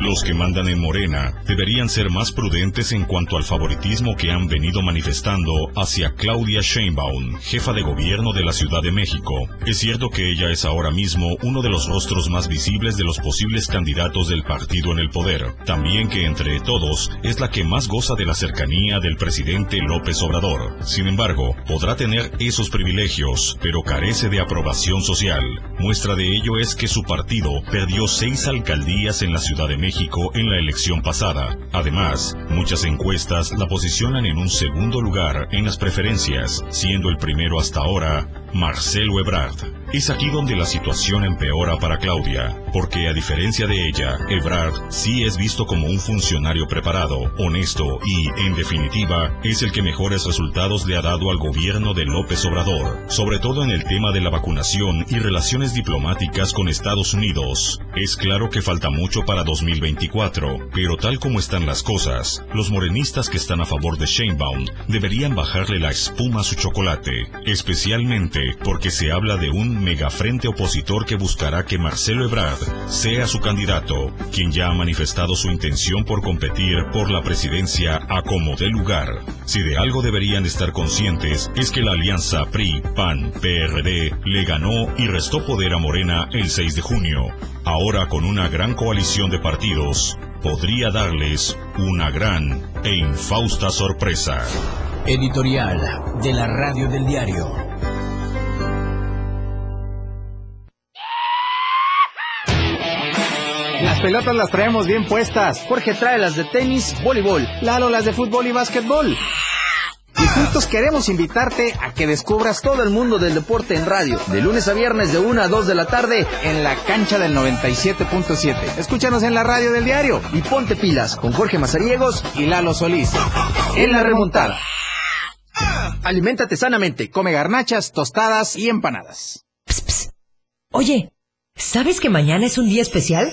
Los que mandan en Morena deberían ser más prudentes en cuanto al favoritismo que han venido manifestando hacia Claudia Sheinbaum, jefa de gobierno de la Ciudad de México. Es cierto que ella es ahora mismo uno de los rostros más visibles de los posibles candidatos del partido en el poder. También que entre todos es la que más goza de la cercanía del presidente López Obrador. Sin embargo, podrá tener esos privilegios, pero carece de aprobación social. Muestra de ello es que su partido perdió seis alcaldías en la Ciudad de México en la elección pasada. Además, muchas encuestas la posicionan en un segundo lugar en las preferencias, siendo el primero hasta ahora Marcelo Ebrard. Es aquí donde la situación empeora para Claudia, porque a diferencia de ella, Ebrard sí es visto como un funcionario preparado, honesto y, en definitiva, es el que mejores resultados le ha dado al gobierno de López Obrador, sobre todo en el tema de la vacunación y relaciones diplomáticas con Estados Unidos. Es claro que falta mucho para 2024, pero tal como están las cosas, los morenistas que están a favor de Sheinbaum deberían bajarle la espuma a su chocolate, especialmente porque se habla de un megafrente opositor que buscará que Marcelo Ebrard sea su candidato, quien ya ha manifestado su intención por competir por la presidencia a como dé lugar. Si de algo deberían estar conscientes es que la alianza PRI, PAN, PRD le ganó y restó poder a Morena el 6 de junio. Ahora con una gran coalición de partidos, podría darles una gran e infausta sorpresa. Editorial de la radio del diario. Las pelotas las traemos bien puestas. Jorge trae las de tenis, voleibol. Lalo las de fútbol y básquetbol. Y juntos queremos invitarte a que descubras todo el mundo del deporte en radio. De lunes a viernes de 1 a 2 de la tarde en la cancha del 97.7. Escúchanos en la radio del diario. Y ponte pilas con Jorge Mazariegos y Lalo Solís. En la remontada. Aliméntate sanamente. Come garnachas, tostadas y empanadas. Oye, ¿Sabes que mañana es un día especial?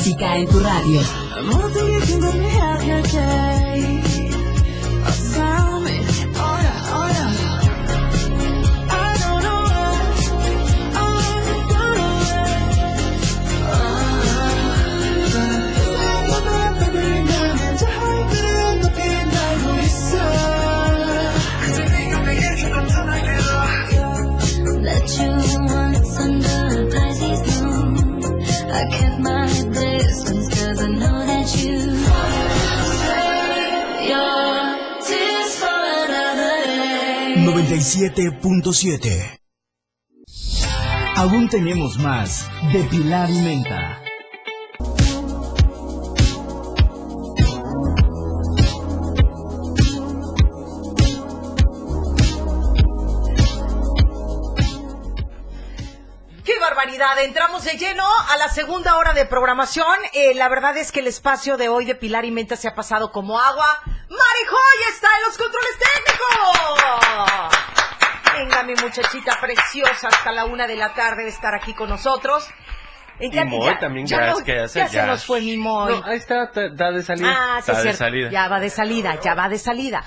Música en tu radio. 97.7 Aún tenemos más de Pilar y Menta. ¡Qué barbaridad! Entramos de lleno a la segunda hora de programación. Eh, la verdad es que el espacio de hoy de Pilar y Menta se ha pasado como agua. ¡Marijoy está en los controles técnicos! Venga, mi muchachita preciosa, hasta la una de la tarde de estar aquí con nosotros. Eh, Y Moy también, ya no- que hace ya se nos fue mi Moy. No, ahí está, da de salida. Ah, sí, Está es de salida. Ya va de salida, ya va de salida.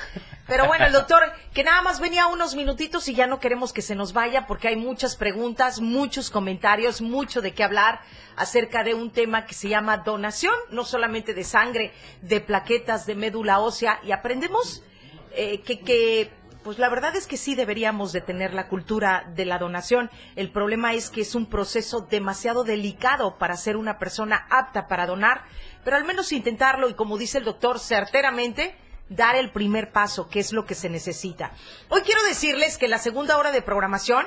Pero bueno, el doctor, que nada más venía unos minutitos y ya no queremos que se nos vaya porque hay muchas preguntas, muchos comentarios, mucho de qué hablar acerca de un tema que se llama donación, no solamente de sangre, de plaquetas, de médula ósea, y aprendemos eh, que, que, pues la verdad es que sí deberíamos de tener la cultura de la donación. El problema es que es un proceso demasiado delicado para ser una persona apta para donar, pero al menos intentarlo y como dice el doctor, certeramente dar el primer paso, que es lo que se necesita. Hoy quiero decirles que en la segunda hora de programación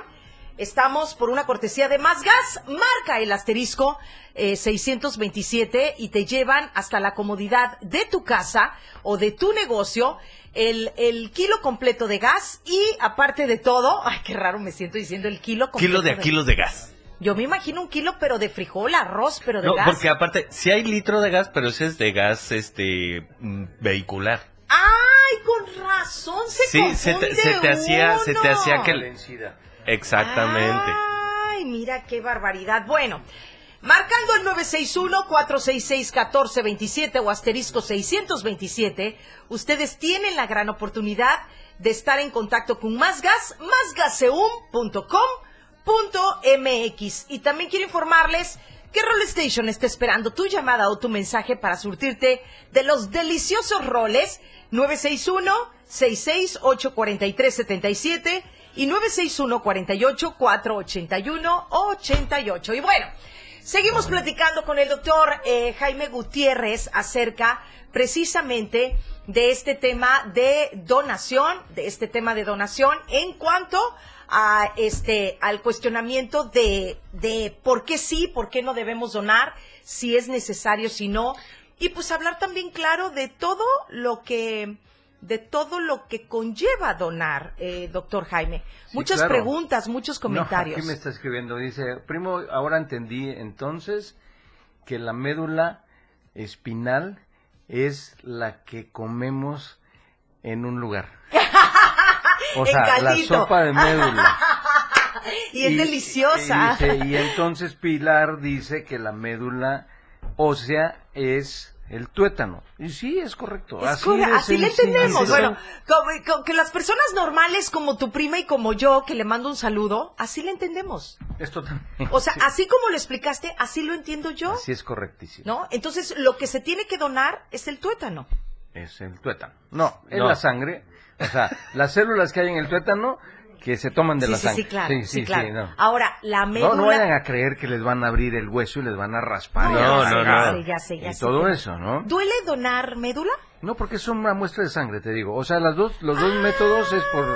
estamos por una cortesía de Más Gas, marca el asterisco eh, 627 y te llevan hasta la comodidad de tu casa o de tu negocio el, el kilo completo de gas y aparte de todo, ay, qué raro me siento diciendo el kilo completo Kilo de a kilos de gas. Yo me imagino un kilo, pero de frijol, arroz, pero de No, gas. porque aparte, si hay litro de gas, pero ese es de gas este mm, vehicular. ¡Ay, con razón se Sí, se te, se te hacía, se te hacía que Exactamente. Ay, mira qué barbaridad. Bueno, marcando el 961-466-1427 o asterisco 627, ustedes tienen la gran oportunidad de estar en contacto con Más Gas, másgaseum.com.mx. Y también quiero informarles que Roll Station está esperando tu llamada o tu mensaje para surtirte de los deliciosos roles 961-668-4377 y 961-48-481-88. Y bueno, seguimos platicando con el doctor eh, Jaime Gutiérrez acerca precisamente de este tema de donación, de este tema de donación en cuanto a este al cuestionamiento de, de por qué sí, por qué no debemos donar, si es necesario, si no, y pues hablar también claro de todo lo que de todo lo que conlleva donar, eh, doctor Jaime. Sí, Muchas claro. preguntas, muchos comentarios. No, aquí me está escribiendo, dice, primo, ahora entendí entonces que la médula espinal es la que comemos en un lugar. O En sea, la sopa de médula. y es deliciosa. Y, dice, y entonces Pilar dice que la médula ósea es el tuétano. Y sí, es correcto. Es así corre- de así le entendemos. Bueno, como- como que las personas normales como tu prima y como yo, que le mando un saludo, así le entendemos. Esto también. O sea, así como lo explicaste, así lo entiendo yo, Así es correctísimo. ¿no? Entonces, lo que se tiene que donar es el tuétano. Es el tuétano. No, es No. la sangre. O sea, las células que hay en el tuétano que se toman de Sí, la sí, sangre. sí, claro, sí, claro. no. Ahora, la médula... No, no vayan a creer que les van a abrir el hueso y les van a raspar. No, no, no. Ya sé, ya sé, Y todo eso, ¿no? ¿Duele donar médula? No, porque es una muestra de sangre, te digo. O sea, las dos, los dos métodos es por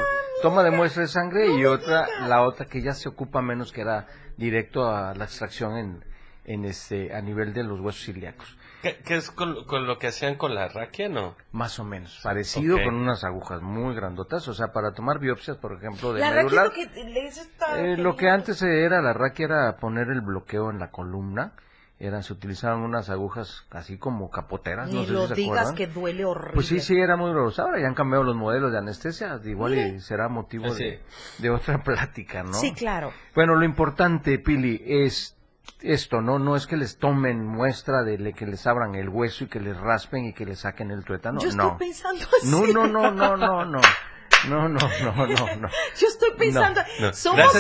toma de muestra de sangre y otra, la otra que ya se ocupa menos, que era directo a la extracción en, en este, a nivel de los huesos ilíacos. ¿Qué, qué es con, con lo que hacían con la raquia, no? Más o menos, parecido con unas agujas muy grandotas, o sea, para tomar biopsias, por ejemplo, de La raquia es medular. lo. Eh, lo que antes era la raquia era poner el bloqueo en la columna. Eran, se utilizaban unas agujas así como capoteras. Ni no sé lo si se digas acuerdan. que duele horrible. Pues sí, sí, era muy doloroso. Ahora ya han cambiado los modelos de anestesia. Igual y será motivo Ah, de, de otra plática, ¿no? Sí, claro. Bueno, lo importante, Pili, es esto, ¿no? No es que les tomen muestra de le- que les abran el hueso y que les raspen y que les saquen el tuétano. Yo estoy no. pensando así. No, no, no, no, no, no. No, no, no, no, no. Yo estoy pensando, No, no. somos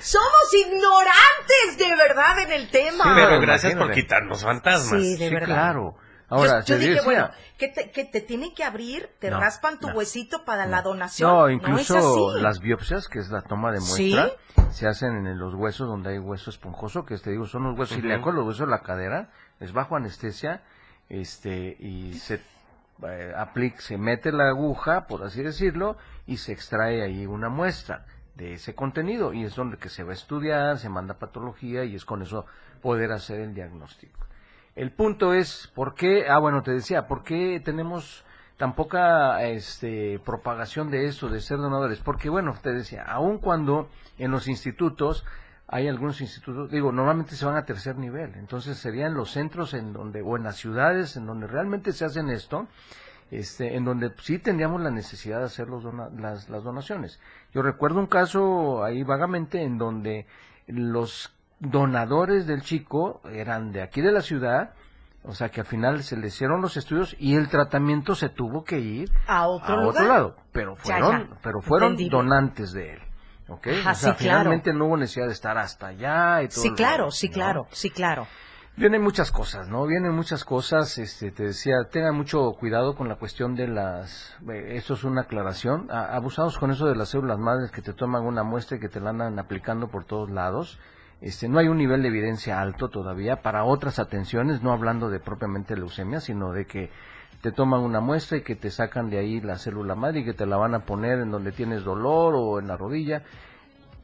somos ignorantes de verdad en el tema. Pero gracias por quitarnos fantasmas. Sí, de Sí, verdad. claro. Ahora, yo, dije, decía- bueno, que te, que te tienen que abrir, te No, raspan tu no, huesito para la donación. No, incluso las biopsias, que es la toma de ¿Sí? muestra, se hacen en los huesos donde hay hueso esponjoso, que te digo, son los huesos Ujú. ilíacos, los huesos de la cadera, es bajo anestesia, este, y se eh, aplica, se mete la aguja, por así decirlo, y se extrae ahí una muestra de ese contenido, y es donde que se va a estudiar, se manda patología, y es con eso poder hacer el diagnóstico. El punto es, ¿por qué? Ah, bueno, te decía, ¿por qué tenemos tan poca este, propagación de esto, de ser donadores? Porque, bueno, te decía, aun cuando en los institutos, hay algunos institutos, digo, normalmente se van a tercer nivel, entonces serían los centros en donde, o en las ciudades en donde realmente se hacen esto, este, en donde sí tendríamos la necesidad de hacer los dona- las, las donaciones. Yo recuerdo un caso ahí vagamente en donde los donadores del chico eran de aquí de la ciudad, o sea que al final se le hicieron los estudios y el tratamiento se tuvo que ir a otro, a lugar. otro lado, pero fueron, ya. pero fueron donantes de él. ¿ok? Ajá, o sea, sí, claro. finalmente no hubo necesidad de estar hasta allá y todo Sí, claro, sí, ¿no? claro, sí, claro. Vienen muchas cosas, ¿no? Vienen muchas cosas, este, te decía, tengan mucho cuidado con la cuestión de las, eh, esto es una aclaración, abusados con eso de las células madres que te toman una muestra y que te la andan aplicando por todos lados, este, no hay un nivel de evidencia alto todavía para otras atenciones, no hablando de propiamente leucemia, sino de que te toman una muestra y que te sacan de ahí la célula madre y que te la van a poner en donde tienes dolor o en la rodilla.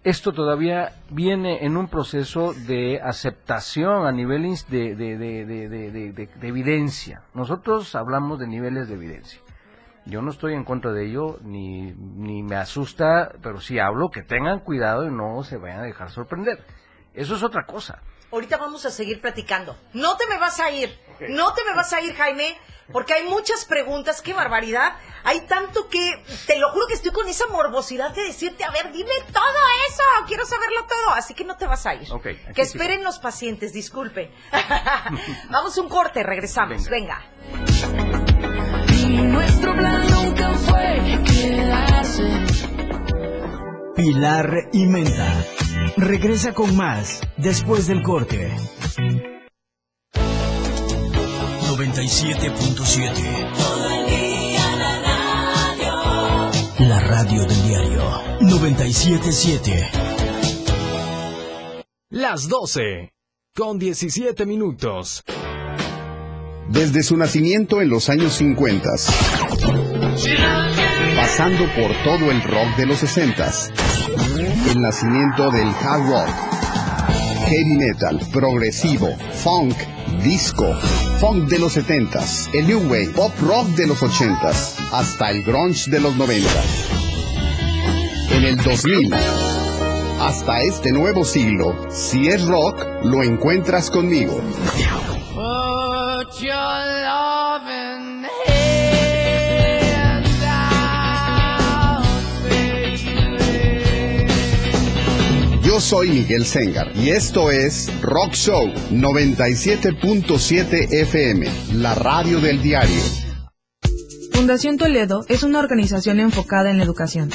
Esto todavía viene en un proceso de aceptación a nivel ins- de, de- de- de- de- de- de- de evidencia. Nosotros hablamos de niveles de evidencia. Yo no estoy en contra de ello, ni me asusta, pero sí hablo que tengan cuidado y no se vayan a dejar sorprender. Eso es otra cosa. Ahorita vamos a seguir platicando. No te me vas a ir. No te me vas a ir, Jaime, porque hay muchas preguntas. ¡Qué barbaridad! Hay tanto que, te lo juro que estoy con esa morbosidad de decirte, a ver, dime todo eso. Quiero saberlo todo. Así que no te vas a ir. Ok, aquí que esperen los pacientes, disculpe. vamos a un corte, regresamos. Venga. Y nuestro plan nunca fue quedarse. Pilar y Menta. Regresa con más después del corte. 97.7. La radio del diario. 97.7. Las 12. Con 17 minutos. Desde su nacimiento en los años 50, pasando por todo el rock de los 60, el nacimiento del hard rock, heavy metal, progresivo, funk, disco, funk de los 70, el new wave, pop rock de los 80, hasta el grunge de los 90. En el 2000, hasta este nuevo siglo, si es rock, lo encuentras conmigo. Soy Miguel Sengar y esto es Rock Show 97.7 FM, la radio del diario. Fundación Toledo es una organización enfocada en la educación.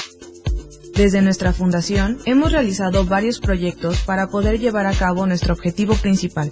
Desde nuestra fundación hemos realizado varios proyectos para poder llevar a cabo nuestro objetivo principal,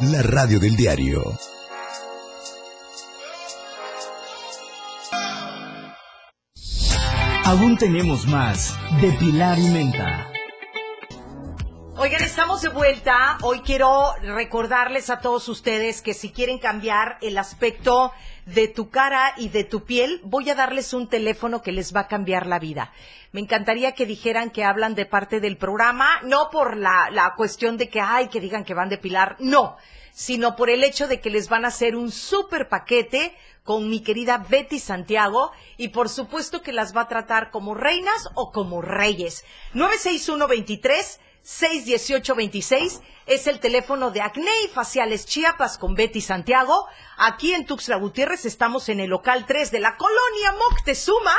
La radio del diario. Aún tenemos más de Pilar y Menta. Oigan, estamos de vuelta. Hoy quiero recordarles a todos ustedes que si quieren cambiar el aspecto de tu cara y de tu piel, voy a darles un teléfono que les va a cambiar la vida. Me encantaría que dijeran que hablan de parte del programa, no por la, la cuestión de que, ay, que digan que van de Pilar, no, sino por el hecho de que les van a hacer un súper paquete con mi querida Betty Santiago y por supuesto que las va a tratar como reinas o como reyes. 96123 61826 es el teléfono de Acné y Faciales Chiapas con Betty Santiago. Aquí en Tuxtla Gutiérrez estamos en el local 3 de la colonia Moctezuma.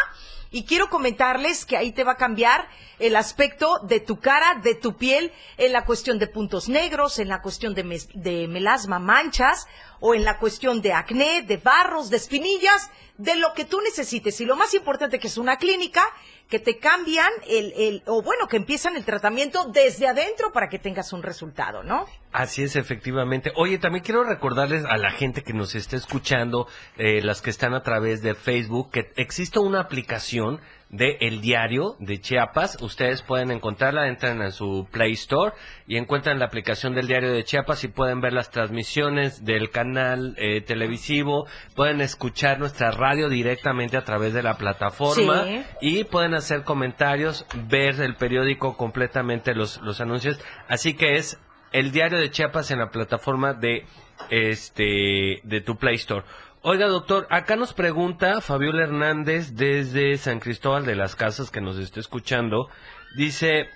Y quiero comentarles que ahí te va a cambiar el aspecto de tu cara, de tu piel, en la cuestión de puntos negros, en la cuestión de, de melasma, manchas, o en la cuestión de acné, de barros, de espinillas, de lo que tú necesites. Y lo más importante que es una clínica que te cambian el, el, o bueno, que empiezan el tratamiento desde adentro para que tengas un resultado, ¿no? Así es, efectivamente. Oye, también quiero recordarles a la gente que nos está escuchando, eh, las que están a través de Facebook, que existe una aplicación de El Diario de Chiapas. Ustedes pueden encontrarla, entran a su Play Store y encuentran la aplicación del Diario de Chiapas y pueden ver las transmisiones del canal eh, televisivo, pueden escuchar nuestra radio directamente a través de la plataforma Sí. y pueden hacer comentarios, ver el periódico completamente los, los anuncios. Así que es el diario de Chiapas en la plataforma de este de tu Play Store. Oiga, doctor, acá nos pregunta Fabiola Hernández desde San Cristóbal de las Casas que nos está escuchando. Dice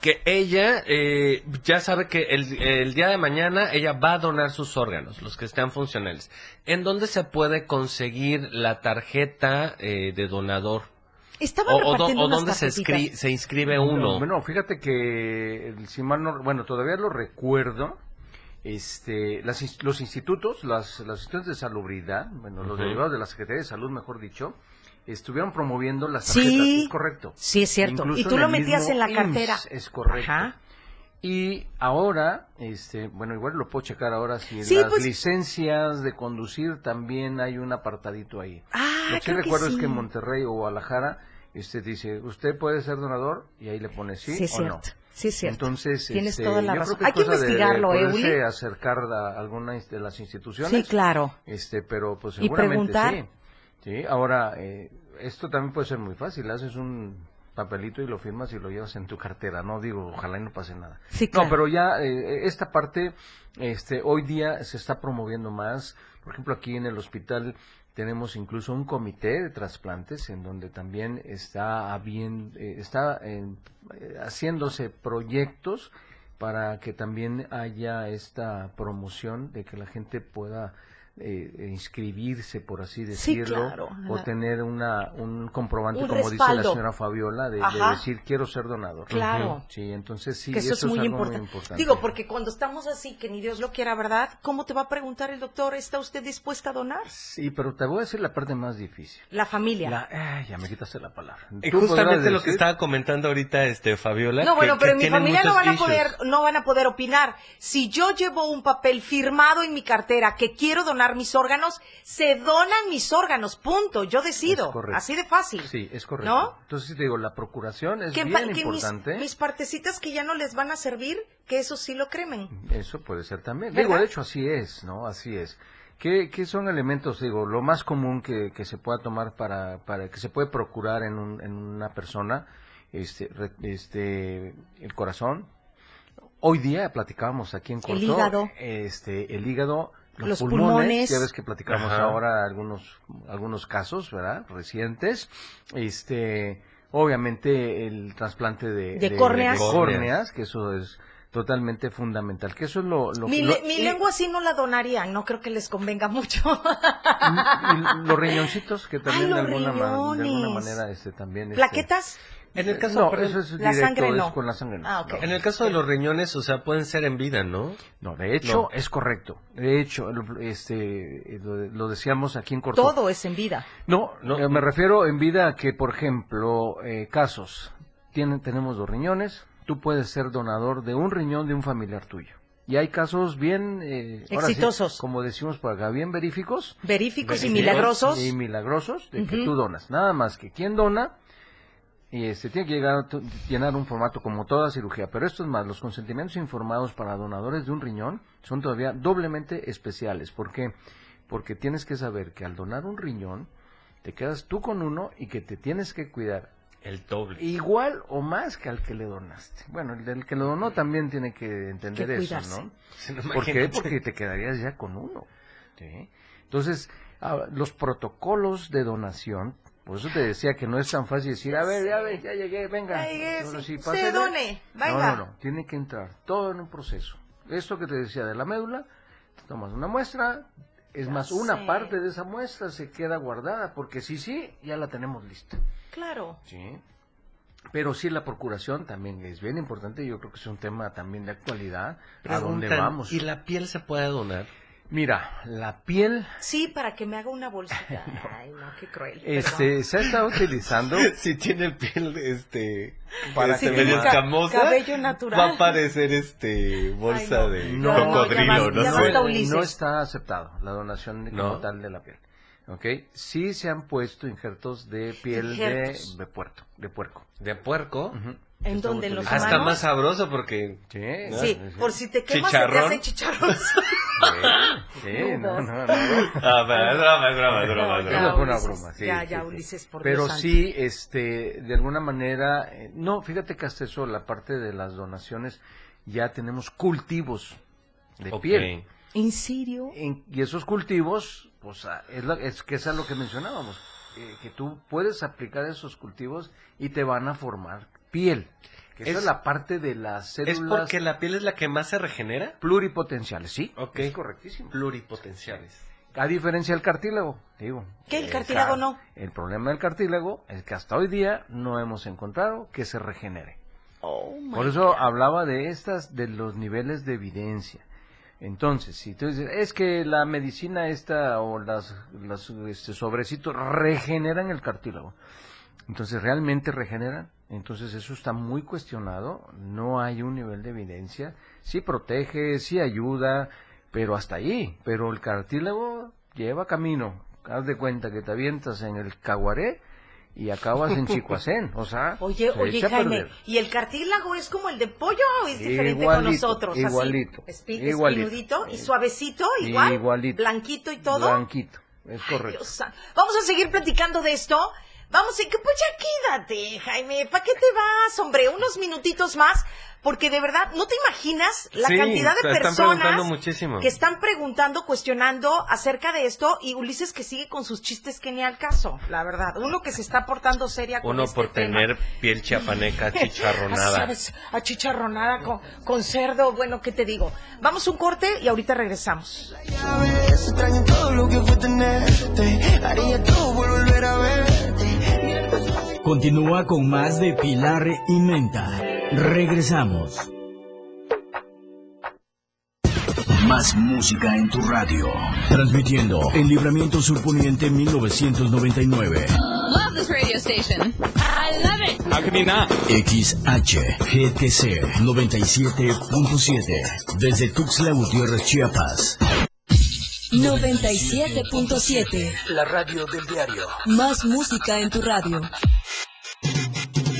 que ella eh, ya sabe que el, el día de mañana ella va a donar sus órganos, los que estén funcionales. ¿En dónde se puede conseguir la tarjeta eh, de donador? Estaban O, o dónde se, inscribe uno? Bueno, fíjate que, el- si mal no- bueno, todavía lo recuerdo, este, las los institutos, las, las instituciones de salubridad, bueno, los derivados de la Secretaría de Salud, mejor dicho, estuvieron promoviendo las Sí. tarjetas, es correcto. Sí, es cierto. Incluso Y tú lo el metías mismo en la IMSS, cartera. Es correcto. Ajá. Y ahora, este, bueno, igual lo puedo checar ahora si en Sí, las pues- licencias de conducir también hay un apartadito ahí. Ah, Lo que sí recuerdo es sí. que en Monterrey o Guadalajara, este dice, usted puede ser donador y ahí le pone sí, Sí, es o cierto. no. Sí, cierto. Entonces, Tienes este, toda la razón. creo Hay que que es cosa de investigarlo, ¿eh, acercar a alguna de las instituciones. Sí, claro. Este, pero pues Y seguramente preguntar. sí. Sí, ahora, eh, esto también puede ser muy fácil. Haces un papelito y lo firmas y lo llevas en tu cartera, no digo, ojalá y no pase nada. Sí, claro. No, pero ya eh, esta parte, este, hoy día se está promoviendo más. Por ejemplo, aquí en el hospital tenemos incluso un comité de trasplantes en donde también está bien, eh, está eh, haciéndose proyectos para que también haya esta promoción de que la gente pueda eh, inscribirse, por así Sí, decirlo, claro. o tener una, un comprobante, Un como dice la señora Fabiola, de, decir quiero ser donador. Claro. Sí, entonces sí, que eso, es muy, algo importante. Digo, porque cuando estamos así, que ni Dios lo quiera, ¿verdad? ¿Cómo te va a preguntar el doctor, ¿está usted dispuesta a donar? Sí, pero te voy a decir la parte más difícil. La familia. La- ay, ya me quitaste la palabra. Y justamente lo que estaba comentando ahorita este Fabiola. No, que- bueno, que pero en mi familia no van a issues. poder, no van a poder opinar. Si yo llevo un papel firmado en mi cartera que quiero donar mis órganos, se donan mis órganos, punto. Yo decido. Así de fácil. Sí, es correcto. ¿No? Entonces te digo, la procuración es Que, bien que mis, importante. mis partecitas que ya no les van a servir, que eso sí lo cremen. Eso puede ser también. ¿Verdad? Digo, de hecho así es, ¿no? Así es. ¿Qué, qué son elementos, digo, lo más común que, que se pueda tomar para, para que se puede procurar en, un- en una persona? Este, este, el corazón. Hoy día platicábamos aquí en El Corto. hígado. Este, el hígado, los, Los pulmones, pulmones. Ya ves que platicamos Ajá. ahora algunos, algunos casos, ¿verdad? Recientes. Este, obviamente el trasplante de, De córneas. de córneas, que eso es totalmente fundamental. Que eso es lo, lo, Mi, lo- le- mi y- lengua sí no la donarían, no creo que les convenga mucho. y los riñoncitos que también Ay, de, alguna ma- de alguna manera este también este, ¿Plaquetas? En el caso, no, perdón, eso es La directo, sangre es no. con la sangre no. Ah. No. en el caso de los riñones, o sea, pueden ser en vida, ¿no? No, de hecho No. es correcto. De hecho, este lo, lo decíamos aquí en Corto. Todo es en vida. No, No. eh, me refiero en vida a que, por ejemplo, eh, casos, tienen, tenemos dos riñones, tú puedes ser donador de un riñón de un familiar tuyo. Y hay casos bien... eh, sí, Exitosos. como decimos por acá, bien veríficos. Veríficos y milagrosos. Y milagrosos de que tú donas. Nada más que quien dona, y este tiene que llegar a llenar un formato como toda cirugía. Pero esto es más, los consentimientos informados para donadores de un riñón son todavía doblemente especiales. ¿Por qué? Porque tienes que saber que al donar un riñón, te quedas tú con uno y que te tienes que cuidar El doble. igual o más que al que le donaste. Bueno, el del que lo donó también tiene que entender Que eso. ¿no? Sí, no, ¿Por qué? Porque te quedarías ya con uno. ¿sí? Entonces, ah, los protocolos de donación, por eso te decía que no es tan fácil decir, a ver, ya, ve, ya llegué, venga. Ya llegué, sí, sí, pásele". done, No, venga. no, no, tiene que entrar todo en un proceso. Esto que te decía de la médula, tomas una muestra, es Ya más, una parte de esa muestra se queda guardada, porque sí, sí, ya la tenemos lista. Claro. Sí. Pero sí, la procuración también es bien importante. Yo creo que es un tema también de actualidad. ¿A dónde vamos? ¿Y la piel se puede donar? Mira, la piel Sí, para que me haga una bolsita. Ay, no, qué cruel. este, se ha estado utilizando. si tiene piel, este, Para este, que medio tenga escamosa, cabello natural. va a parecer, este, bolsa Ay, no. de No, cocodrilo, ya no, sé. no está aceptado la donación de- como ¿No? tal de la piel. ¿Ok? Sí se han puesto injertos de piel de, Injertos. de puerto, de puerco. De puerco. Ujú. ¿En Estamos dónde? ¿En los Ah, utilizando- está más sabroso porque... Sí, Sí, por si te quemas se te Chicharrón. hace chicharrón. Sí, no, no, no. Ah, pero es broma, es broma, es broma, es No, broma. una broma, sí, ya, ya. Ulises, por Pero Dios santo. sí, este, de alguna manera, eh, no, fíjate que hasta eso, la parte de las donaciones, ya tenemos cultivos de piel. ¿En serio? En- y esos cultivos, pues, ah, es, la- es que es a lo que mencionábamos, eh, que tú puedes aplicar esos cultivos y te van a formar piel. Que esa Es- es la parte de las ¿Es células porque la piel es la que más se regenera? pluripotenciales, sí, Ok. es correctísimo. Pluripotenciales. A diferencia del cartílago, digo. ¿Qué, el cartílago ca- no? El problema del cartílago es que hasta hoy día no hemos encontrado que se regenere. Oh, Por eso hablaba de estas, de los niveles de evidencia. Entonces, si tú dices, es que la medicina esta o las, las este, sobrecitos regeneran el cartílago. Entonces, ¿realmente regeneran? Entonces, eso está muy cuestionado. No hay un nivel de evidencia. Sí protege, sí ayuda, pero hasta ahí. Pero el cartílago lleva camino. Haz de cuenta que te avientas en el caguaré y acabas en Chicoacén. O sea, Oye, se oye, Jaime. ¿y el cartílago es como el de pollo o es diferente Igualito, con nosotros? Así, igualito, espi- igualito. espinudito y suavecito, igual, Igualito. blanquito y todo. Blanquito, es Ay, correcto. Dios. Vamos a seguir platicando de esto. Vamos, y que pues ya quédate, Jaime. ¿Para qué te vas, hombre? Unos minutitos más, porque de verdad, ¿no te imaginas la Sí, cantidad de están personas que están preguntando, cuestionando acerca de esto y Ulises que sigue con sus chistes que ni al caso, la verdad. Uno que se está portando seria con Uno este por tema. tener piel chiapaneca chicharronada. ¿Sabes? Achicharronada con, con cerdo, bueno, ¿qué te digo? Vamos un corte y ahorita regresamos. Extraño todo lo que fue tenerte. Haría todo por volver a verte. Continúa con más de Pilar y Menta. Regresamos. Más música en tu radio. Transmitiendo en Libramiento Surponiente 1999. Love this radio station. I love it. How can you not? XHGTC 97.7. Desde Tuxtla Gutiérrez, Chiapas. 97.7. La radio del diario. Más música en tu radio.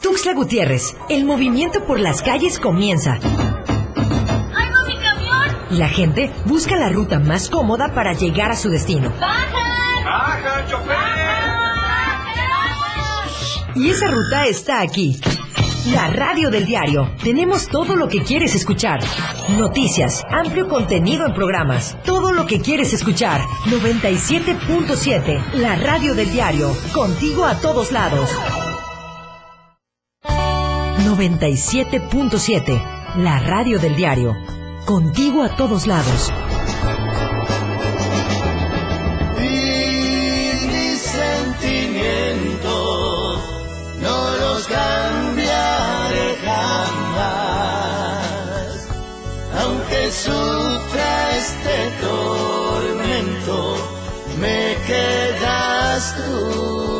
Tuxtla Gutiérrez, el movimiento por las calles comienza. ¡Ay, no, mi camión! Y la gente busca la ruta más cómoda para llegar a su destino. ¡Baja! Y esa ruta está aquí. La radio del diario. Tenemos todo lo que quieres escuchar. Noticias, amplio contenido en programas. Todo lo que quieres escuchar. 97.7. La radio del diario. Contigo a todos lados. 97.7. La radio del diario. Contigo a todos lados. Y mis sentimientos no los cambiaré jamás. Aunque sufra este tormento, me quedas tú.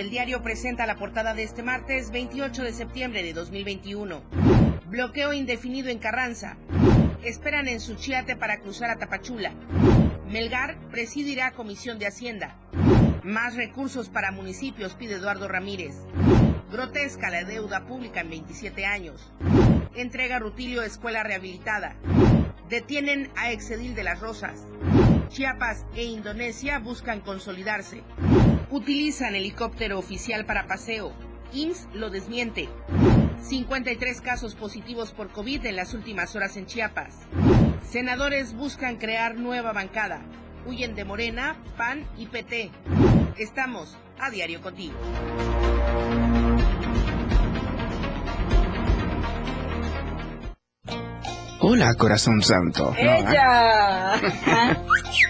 Del diario presenta la portada de este martes 28 de septiembre de 2021. Bloqueo indefinido en Carranza. Esperan en Suchiate para cruzar a Tapachula. Melgar presidirá Comisión de Hacienda. Más recursos para municipios pide Eduardo Ramírez. Grotesca la deuda pública en 27 años. Entrega Rutilio Escuela Rehabilitada. Detienen a Exedil de las Rosas. Chiapas e Indonesia buscan consolidarse. Utilizan helicóptero oficial para paseo. IMSS lo desmiente. 53 casos positivos por COVID en las últimas horas en Chiapas. Senadores buscan crear nueva bancada. Huyen de Morena, PAN y PT. Estamos a diario contigo. Hola, corazón santo. ¡Ella!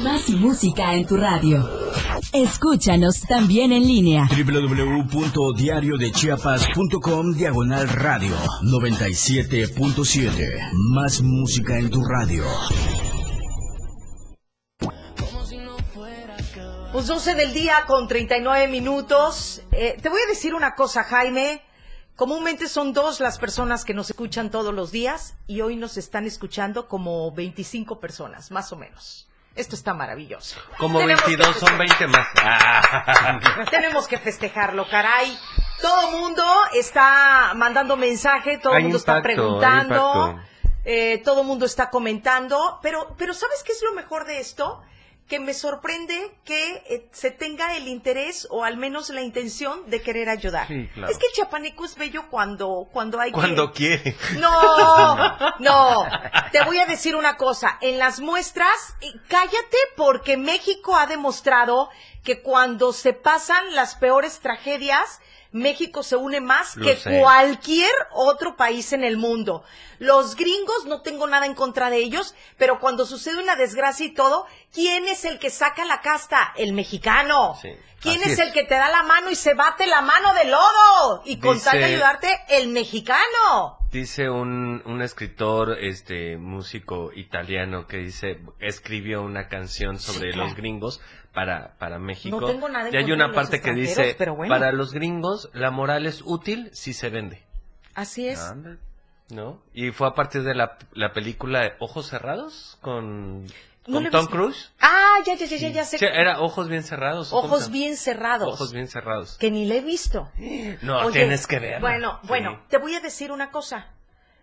Más música en tu radio. Escúchanos también en línea. www.diariodechiapas.com diagonal radio 97.7. Más música en tu radio. Pues 12 del día con 39 minutos. Eh, te voy a decir una cosa, Jaime. Comúnmente son dos las personas que nos escuchan todos los días y hoy nos están escuchando como 25 personas, más o menos. Esto está maravilloso. Como Tenemos que 22 son 20 más. Ah. Tenemos que festejarlo, caray. Todo mundo está mandando mensaje, todo el mundo está impacto, preguntando, eh, todo el mundo está comentando, pero, pero ¿sabes qué es lo mejor de esto? Que me sorprende que eh, se tenga el interés o al menos la intención de querer ayudar. Sí, claro. Es que el chapaneco es bello cuando, cuando hay que- Cuando quiere. no, no. Te voy a decir una cosa. En las muestras, eh, cállate porque México ha demostrado que cuando se pasan las peores tragedias, México se une más Lo que sé. cualquier otro país en el mundo. Los gringos, no tengo nada en contra de ellos, pero cuando sucede una desgracia y todo, ¿quién es el que saca la casta? El mexicano. ¿Quién es, es. el que te da la mano y se bate la mano de lodo? Y con tal de ayudarte, el mexicano. Dice un, un escritor, este, músico italiano que dice, escribió una canción sobre claro. los gringos para, para México. No tengo nada en y hay una parte que dice, pero bueno. para los gringos la moral es útil si se vende. Así es. Anda, ¿No? Y fue a partir de la, la película Ojos Cerrados con, No con he Tom. Cruise. Ah, ya, ya, ya, ya, ya sé. Sí, era Ojos Bien Cerrados. ¿o cómo Ojos bien cerrados. Ojos Bien Cerrados. Que ni le he visto. No, Oye, tienes que verla. Bueno, Sí. bueno, te voy a decir una cosa.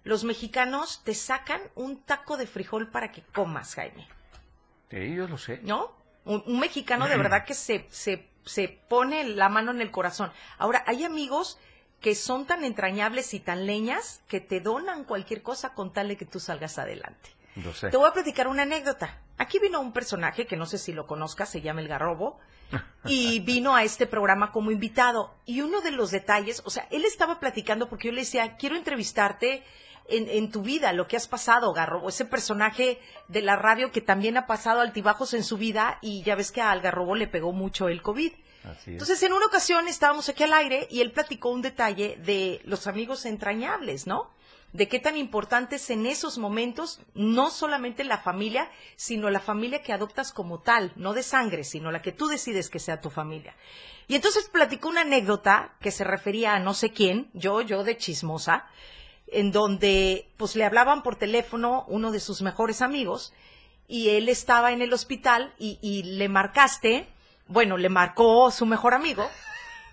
Los mexicanos te sacan un taco de frijol para que comas, Jaime. Sí, yo lo sé. ¿No? Un, un mexicano de verdad que se, se, se pone la mano en el corazón. Ahora, hay amigos que son tan entrañables y tan leñas que te donan cualquier cosa con tal de que tú salgas adelante. Lo sé. Te voy a platicar una anécdota. Aquí vino un personaje que no sé si lo conozcas, se llama El Garrobo, y vino a este programa como invitado. Y uno de los detalles, o sea, él estaba platicando porque yo le decía, quiero entrevistarte en, en tu vida, lo que has pasado, Garrobo, ese personaje de la radio que también ha pasado altibajos en su vida y ya ves que al Garrobo le pegó mucho el COVID. Así. Entonces, en una ocasión estábamos aquí al aire y él platicó un detalle de los amigos entrañables, ¿no? De qué tan importante es en esos momentos no solamente la familia, sino la familia que adoptas como tal, no de sangre, sino la que tú decides que sea tu familia. Y entonces platicó una anécdota que se refería a no sé quién, yo, yo de chismosa, en donde pues le hablaban por teléfono uno de sus mejores amigos y él estaba en el hospital y, y le marcaste, bueno, le marcó su mejor amigo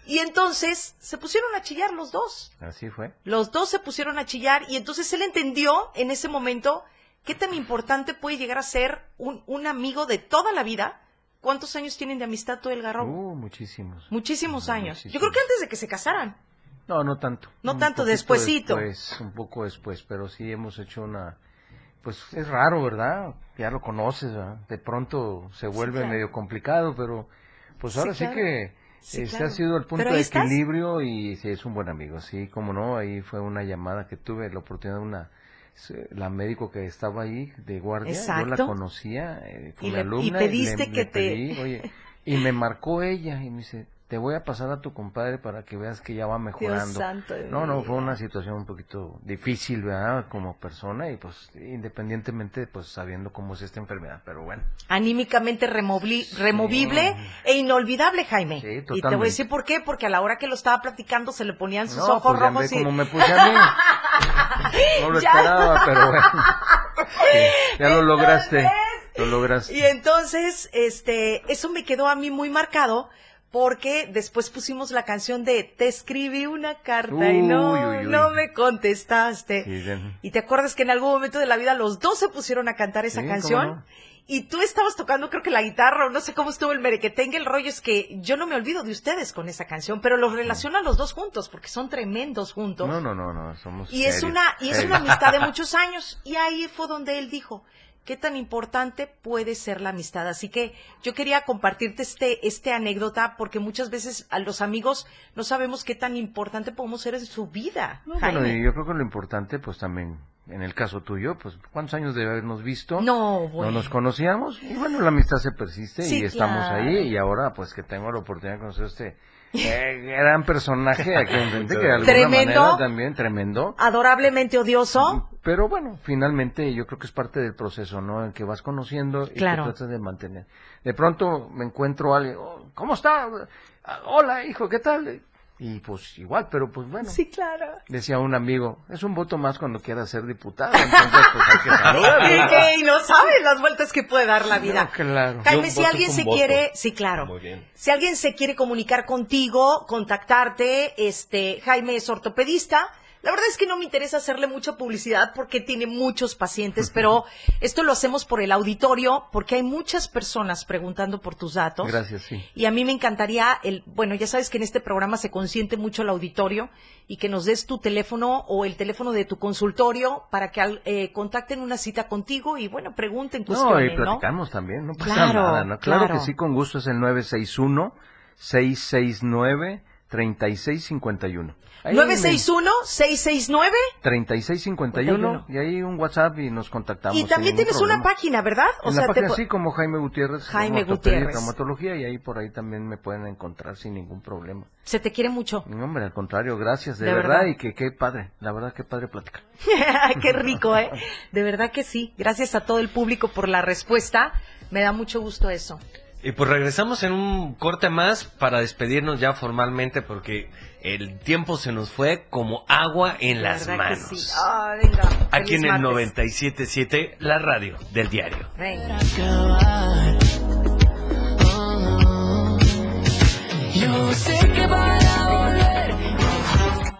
y entonces se pusieron a chillar los dos. Así fue. Los dos se pusieron a chillar y entonces él entendió en ese momento qué tan importante puede llegar a ser un, un amigo de toda la vida. ¿Cuántos años tienen de amistad tú el garrobo? Uh, muchísimos. Muchísimos años. Yo creo que antes de que se casaran. No, no tanto. No Un tanto, despuesito. Después, un poco después, pero sí hemos hecho una... Pues es raro, ¿verdad? Ya lo conoces, ¿verdad? De pronto se vuelve claro. medio complicado, pero pues ahora sí, claro. que Sí, este claro. ha sido el punto de estás. equilibrio y sí, es un buen amigo, sí, como no, ahí fue una llamada que tuve, la oportunidad de una la médico que estaba ahí de guardia, yo la Exacto. conocía, eh, fue Y le- y alumna le- que le te- pedí, oye, y me marcó ella y me dice, te voy a pasar a tu compadre para que veas que ya va mejorando. santo no, no, fue una situación un poquito difícil, ¿verdad? Como persona y pues independientemente, pues sabiendo cómo es esta enfermedad, pero bueno. anímicamente removible e inolvidable, Jaime. y te voy a totalmente. decir por qué, porque a la hora que lo estaba platicando se le ponían sus No, ojos pues ya rojos ve y... cómo me puse a mí. No lo Ya. esperaba, pero bueno. Sí, ya lo lograste. Lo lograste. Y entonces, este, eso me quedó a mí muy marcado porque después pusimos la canción de Te escribí una carta y no, Uy, uy, uy. no me contestaste. Sí, Y te acuerdas que en algún momento de la vida los dos se pusieron a cantar esa Sí, canción. no. Y tú estabas tocando, creo que la guitarra, o no sé cómo estuvo el merequetengue. El rollo es que yo no me olvido de ustedes con esa canción, pero los relaciono a los dos juntos, porque son tremendos juntos. No, no, no, no, somos Y es una, y es serios. una amistad de muchos años. Y ahí fue donde él dijo, qué tan importante puede ser la amistad. Así que yo quería compartirte este, este anécdota, porque muchas veces a los amigos no sabemos qué tan importante podemos ser en su vida. No, bueno, y yo creo que lo importante, pues también, en el caso tuyo, pues ¿cuántos años de habernos visto? No, bueno. No nos conocíamos y bueno, la amistad se persiste Sí, y estamos claro. ahí y ahora pues que tengo la oportunidad de conocer a este eh, gran personaje aquí enfrente que de alguna Tremendo. manera también tremendo. Adorablemente odioso. Pero bueno, finalmente yo creo que es parte del proceso, ¿no? En que vas conociendo y Claro. que tratas de mantener. De pronto me encuentro a alguien, "Oh, ¿cómo está? Ah, Hola, hijo, ¿qué tal? Y pues igual, pero pues bueno. Sí, claro. Decía un amigo, es un voto más cuando quieras ser diputado, entonces pues hay que saludarlo. Y que y no sabes las vueltas que puede dar la vida. No, claro. Jaime, si alguien se voto. quiere, sí, claro. Muy bien. Si alguien se quiere comunicar contigo, contactarte, este, Jaime es ortopedista. La verdad es que no me interesa hacerle mucha publicidad porque tiene muchos pacientes, pero esto lo hacemos por el auditorio porque hay muchas personas preguntando por tus datos. Gracias, sí. Y a mí me encantaría, el, bueno, ya sabes que en este programa se consiente mucho al auditorio y que nos des tu teléfono o el teléfono de tu consultorio para que eh, contacten una cita contigo y bueno, pregunten, No, y platicamos también, no pasa Claro, nada, ¿no? Claro, claro. que sí, con gusto es el 961-669-3651. Ahí me- 961-669. 3651 y ahí un WhatsApp y nos contactamos. Y también tienes una problema. página, ¿verdad? en la te página pu- sí, como Jaime Gutiérrez. Jaime Gutiérrez. traumatología y ahí por ahí también me pueden encontrar sin ningún problema. Se te quiere mucho. No, hombre, al contrario, gracias, de, De verdad, verdad. y que qué padre, la verdad qué padre platicar. Qué rico, ¿eh? De verdad que sí. Gracias a todo el público por la respuesta. Me da mucho gusto eso. Y pues regresamos en un corte más para despedirnos ya formalmente porque el tiempo se nos fue como agua en las manos. sí. Ah, venga. Aquí Feliz en el martes. 97.7, la radio del diario. Venga.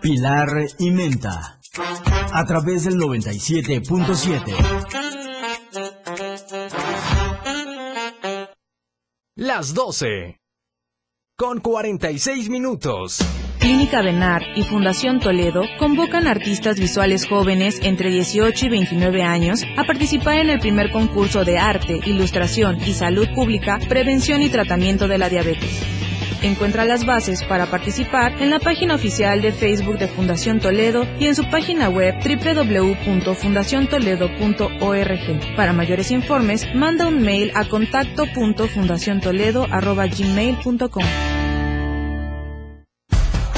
Pilar y Menta. A través del 97.7. Las 12. Con 46 minutos. Clínica Benar y Fundación Toledo convocan artistas visuales jóvenes entre 18 y 29 años a participar en el primer concurso de arte, ilustración y salud pública, prevención y tratamiento de la diabetes. Encuentra las bases para participar en la página oficial de Facebook de Fundación Toledo y en su página web www.fundaciontoledo.org. Para mayores informes, manda un mail a contacto.fundaciontoledo.gmail.com.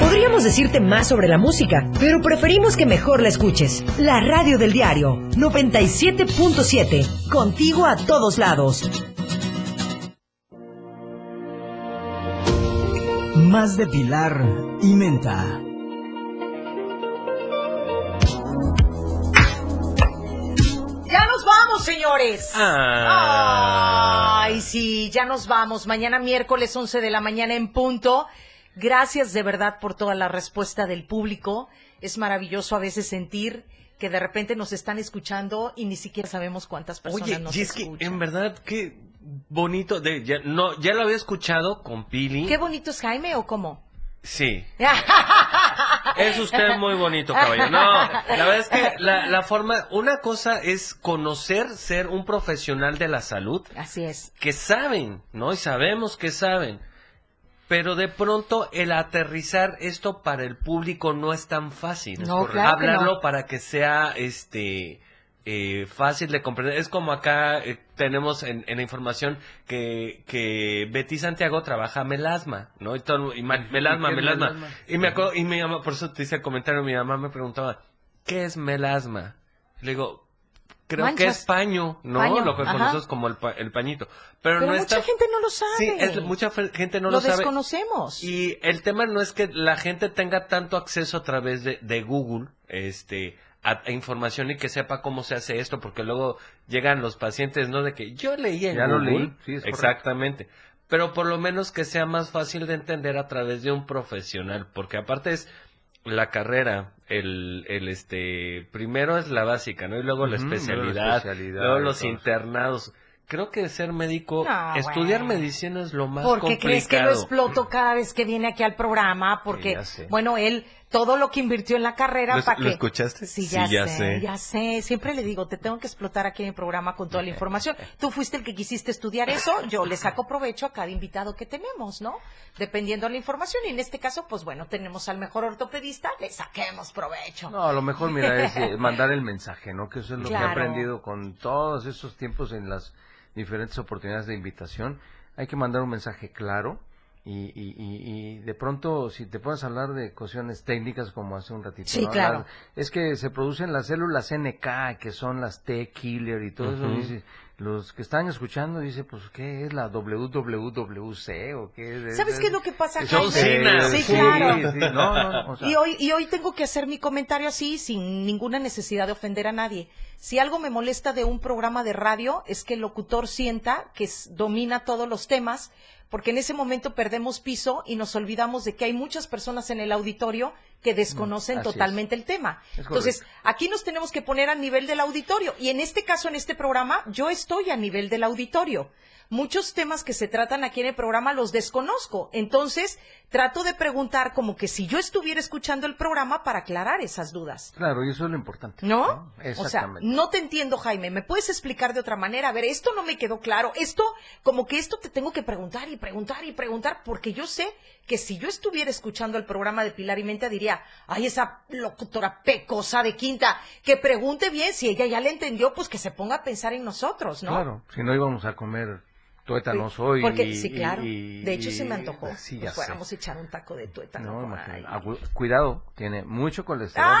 Podríamos decirte más sobre la música, pero preferimos que mejor la escuches. La radio del diario 97.7, contigo a todos lados. Más de Pilar y Menta. Ya nos vamos, señores. Ah. Ay, sí, ya nos vamos. Mañana miércoles 11 de la mañana en punto. Gracias de verdad por toda la respuesta del público. Es maravilloso a veces sentir que de repente nos están escuchando y ni siquiera sabemos cuántas personas Oye, nos y es que escuchan. en verdad, qué bonito. De, ya, no, ya lo había escuchado con Pili. ¿Qué bonito es Jaime o cómo? Sí. Es usted muy bonito, caballero. No, la verdad es que la, la forma, una cosa es conocer, ser un profesional de la salud. Así es. Que saben, ¿no? Y sabemos que saben. Pero de pronto el aterrizar esto para el público no es tan fácil. No, claro Hablarlo no. para que sea este eh, fácil de comprender. Es como acá eh, tenemos en, en la información que, que Betty Santiago trabaja melasma, ¿no? Y todo, y ma- melasma, ¿Qué es melasma. melasma? Y me acuerdo, y mi mamá, por eso te hice el comentario, mi mamá me preguntaba, ¿qué es melasma? Le digo, creo que es paño, ¿no? Paño, Lo que ajá. conocemos como el, pa- el pañito. Pero, Pero no mucha está... gente no lo sabe. Sí, es- mucha gente no lo lo, sabe. desconocemos. Y el tema no es que la gente tenga tanto acceso a través de, de Google, este, a, a información y que sepa cómo se hace esto, porque luego llegan los pacientes, ¿no? De que yo leí en Ya lo Google. leí, sí, es correcto. Exactamente. Pero por lo menos que sea más fácil de entender a través de un profesional, porque aparte es la carrera, el, el este, primero es la básica, ¿no? Y luego la luego la especialidad, especialidad luego los internados. Creo que ser médico, No, estudiar bueno. medicina es lo más ¿Por qué crees que lo exploto cada vez que viene aquí al programa? Porque, bueno, él, todo lo que invirtió en la carrera, ¿Lo- ¿para lo qué? escuchaste? Sí, Sí, ya, ya sé, sé. ya sé. Siempre le digo, te tengo que explotar aquí en el programa con toda la información. Tú fuiste el que quisiste estudiar eso, yo le saco provecho a cada invitado que tenemos, ¿no? Dependiendo de la información. Y en este caso, pues bueno, tenemos al mejor ortopedista, le saquemos provecho. No, a lo mejor, mira, es eh, mandar el mensaje, ¿no? Que eso es lo que he aprendido con todos estos tiempos en las diferentes oportunidades de invitación. Hay que mandar un mensaje claro y, y, y, y de pronto, si te pones a hablar de cuestiones técnicas como hace un ratito, Sí, ¿no? claro. Las- es que se producen las células NK, que son las T-killer y todo eso. Los que están escuchando dicen, pues, ¿qué es la WWWC o qué es? ¿Sabes qué es lo que pasa? Cena. Sí, Sí, claro. sí, no, no, no, o sea- y, hoy, y hoy tengo que hacer mi comentario así, sin ninguna necesidad de ofender a nadie. Si algo me molesta de un programa de radio es que el locutor sienta que domina todos los temas, porque en ese momento perdemos piso y nos olvidamos de que hay muchas personas en el auditorio que desconocen así es. totalmente el tema. Es Entonces, aquí nos tenemos que poner a nivel del auditorio. Y en este caso, en este programa, yo estoy a nivel del auditorio. Muchos temas que se tratan aquí en el programa los desconozco. Entonces, trato de preguntar como que si yo estuviera escuchando el programa para aclarar esas dudas. Claro, y eso es lo importante. ¿No? O sea, Exactamente. no te entiendo, Jaime. ¿Me puedes explicar de otra manera? A ver, esto no me quedó claro. Esto, como que esto te tengo que preguntar y preguntar y preguntar, porque yo sé que si yo estuviera escuchando el programa de Pilar y Menta, diría, ay, esa locutora pecosa de quinta, que pregunte bien, si ella ya le entendió, pues que se ponga a pensar en nosotros, ¿no? Claro, si no íbamos a comer tuétanos hoy. Porque, y- sí, claro. y- de hecho, y- se me antojó. Sí, Pues ya fuéramos sé. a echar un taco de tuétano. No. Ah, cu- Cuidado, tiene mucho colesterol. ¡Ay,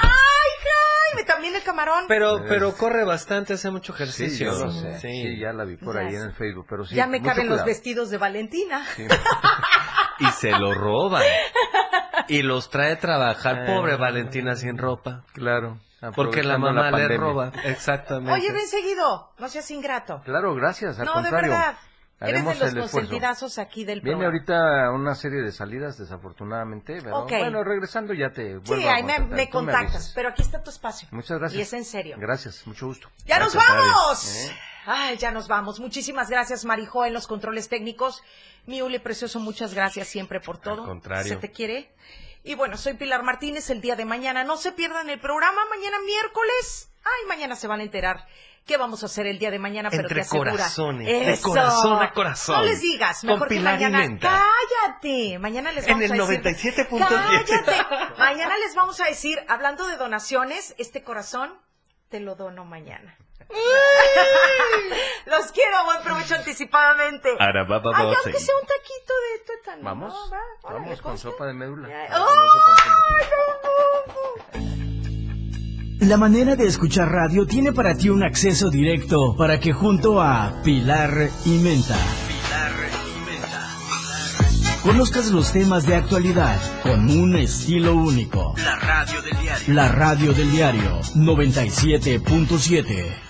Jaime! También el camarón. Pero, pero corre bastante, hace mucho Sí, ejercicio. yo lo sé. Sí. Sí, ya la vi por Ya ahí sé. en el Facebook, pero sí. ya me caben los vestidos de Valentina. Y se lo roban. y los trae a trabajar, Eh. pobre Valentina sin ropa. Claro. Porque la mamá le pandemia. roba. Exactamente. Oye, ven seguido, no seas ingrato. Claro, gracias, al no, de contrario. Verdad. Eres de Haremos los consentidazos aquí del Viene programa. ahorita una serie de salidas, desafortunadamente, pero Ok. bueno, regresando ya te vuelvo Sí, a ahí me, contactas, pero aquí está tu espacio. Muchas gracias. Y es en serio. Gracias, mucho gusto. ¡Ya nos Gracias, vamos! ¿Eh? Ay, ya nos vamos. Muchísimas gracias, Marijo, en los controles técnicos. Mi Uli Precioso, muchas gracias siempre por todo. contrario. Se te quiere. Y bueno, soy Pilar Martínez el día de mañana. No se pierdan el programa mañana miércoles. Ay, mañana se van a enterar qué vamos a hacer el día de mañana, pero Entre te asegura. corazones, de Eso. corazón a corazón. No les digas, Con mejor que Pilar y mañana. Menta. Cállate. Mañana les En vamos el a decir. 97.7. Cállate. Mañana les vamos a decir, hablando de donaciones, este corazón te lo dono mañana. Los quiero, buen provecho anticipadamente. Ahora va, va, Ay, va, aunque sí. sea un taquito de tuétano. Vamos, ¿no? Va, órale, vamos con conste. sopa de médula. Ay, Para que no se confunda. La manera de escuchar radio tiene para ti un acceso directo para que junto a Pilar y Menta conozcas los temas de actualidad con un estilo único. La radio del diario. La radio del diario 97.7.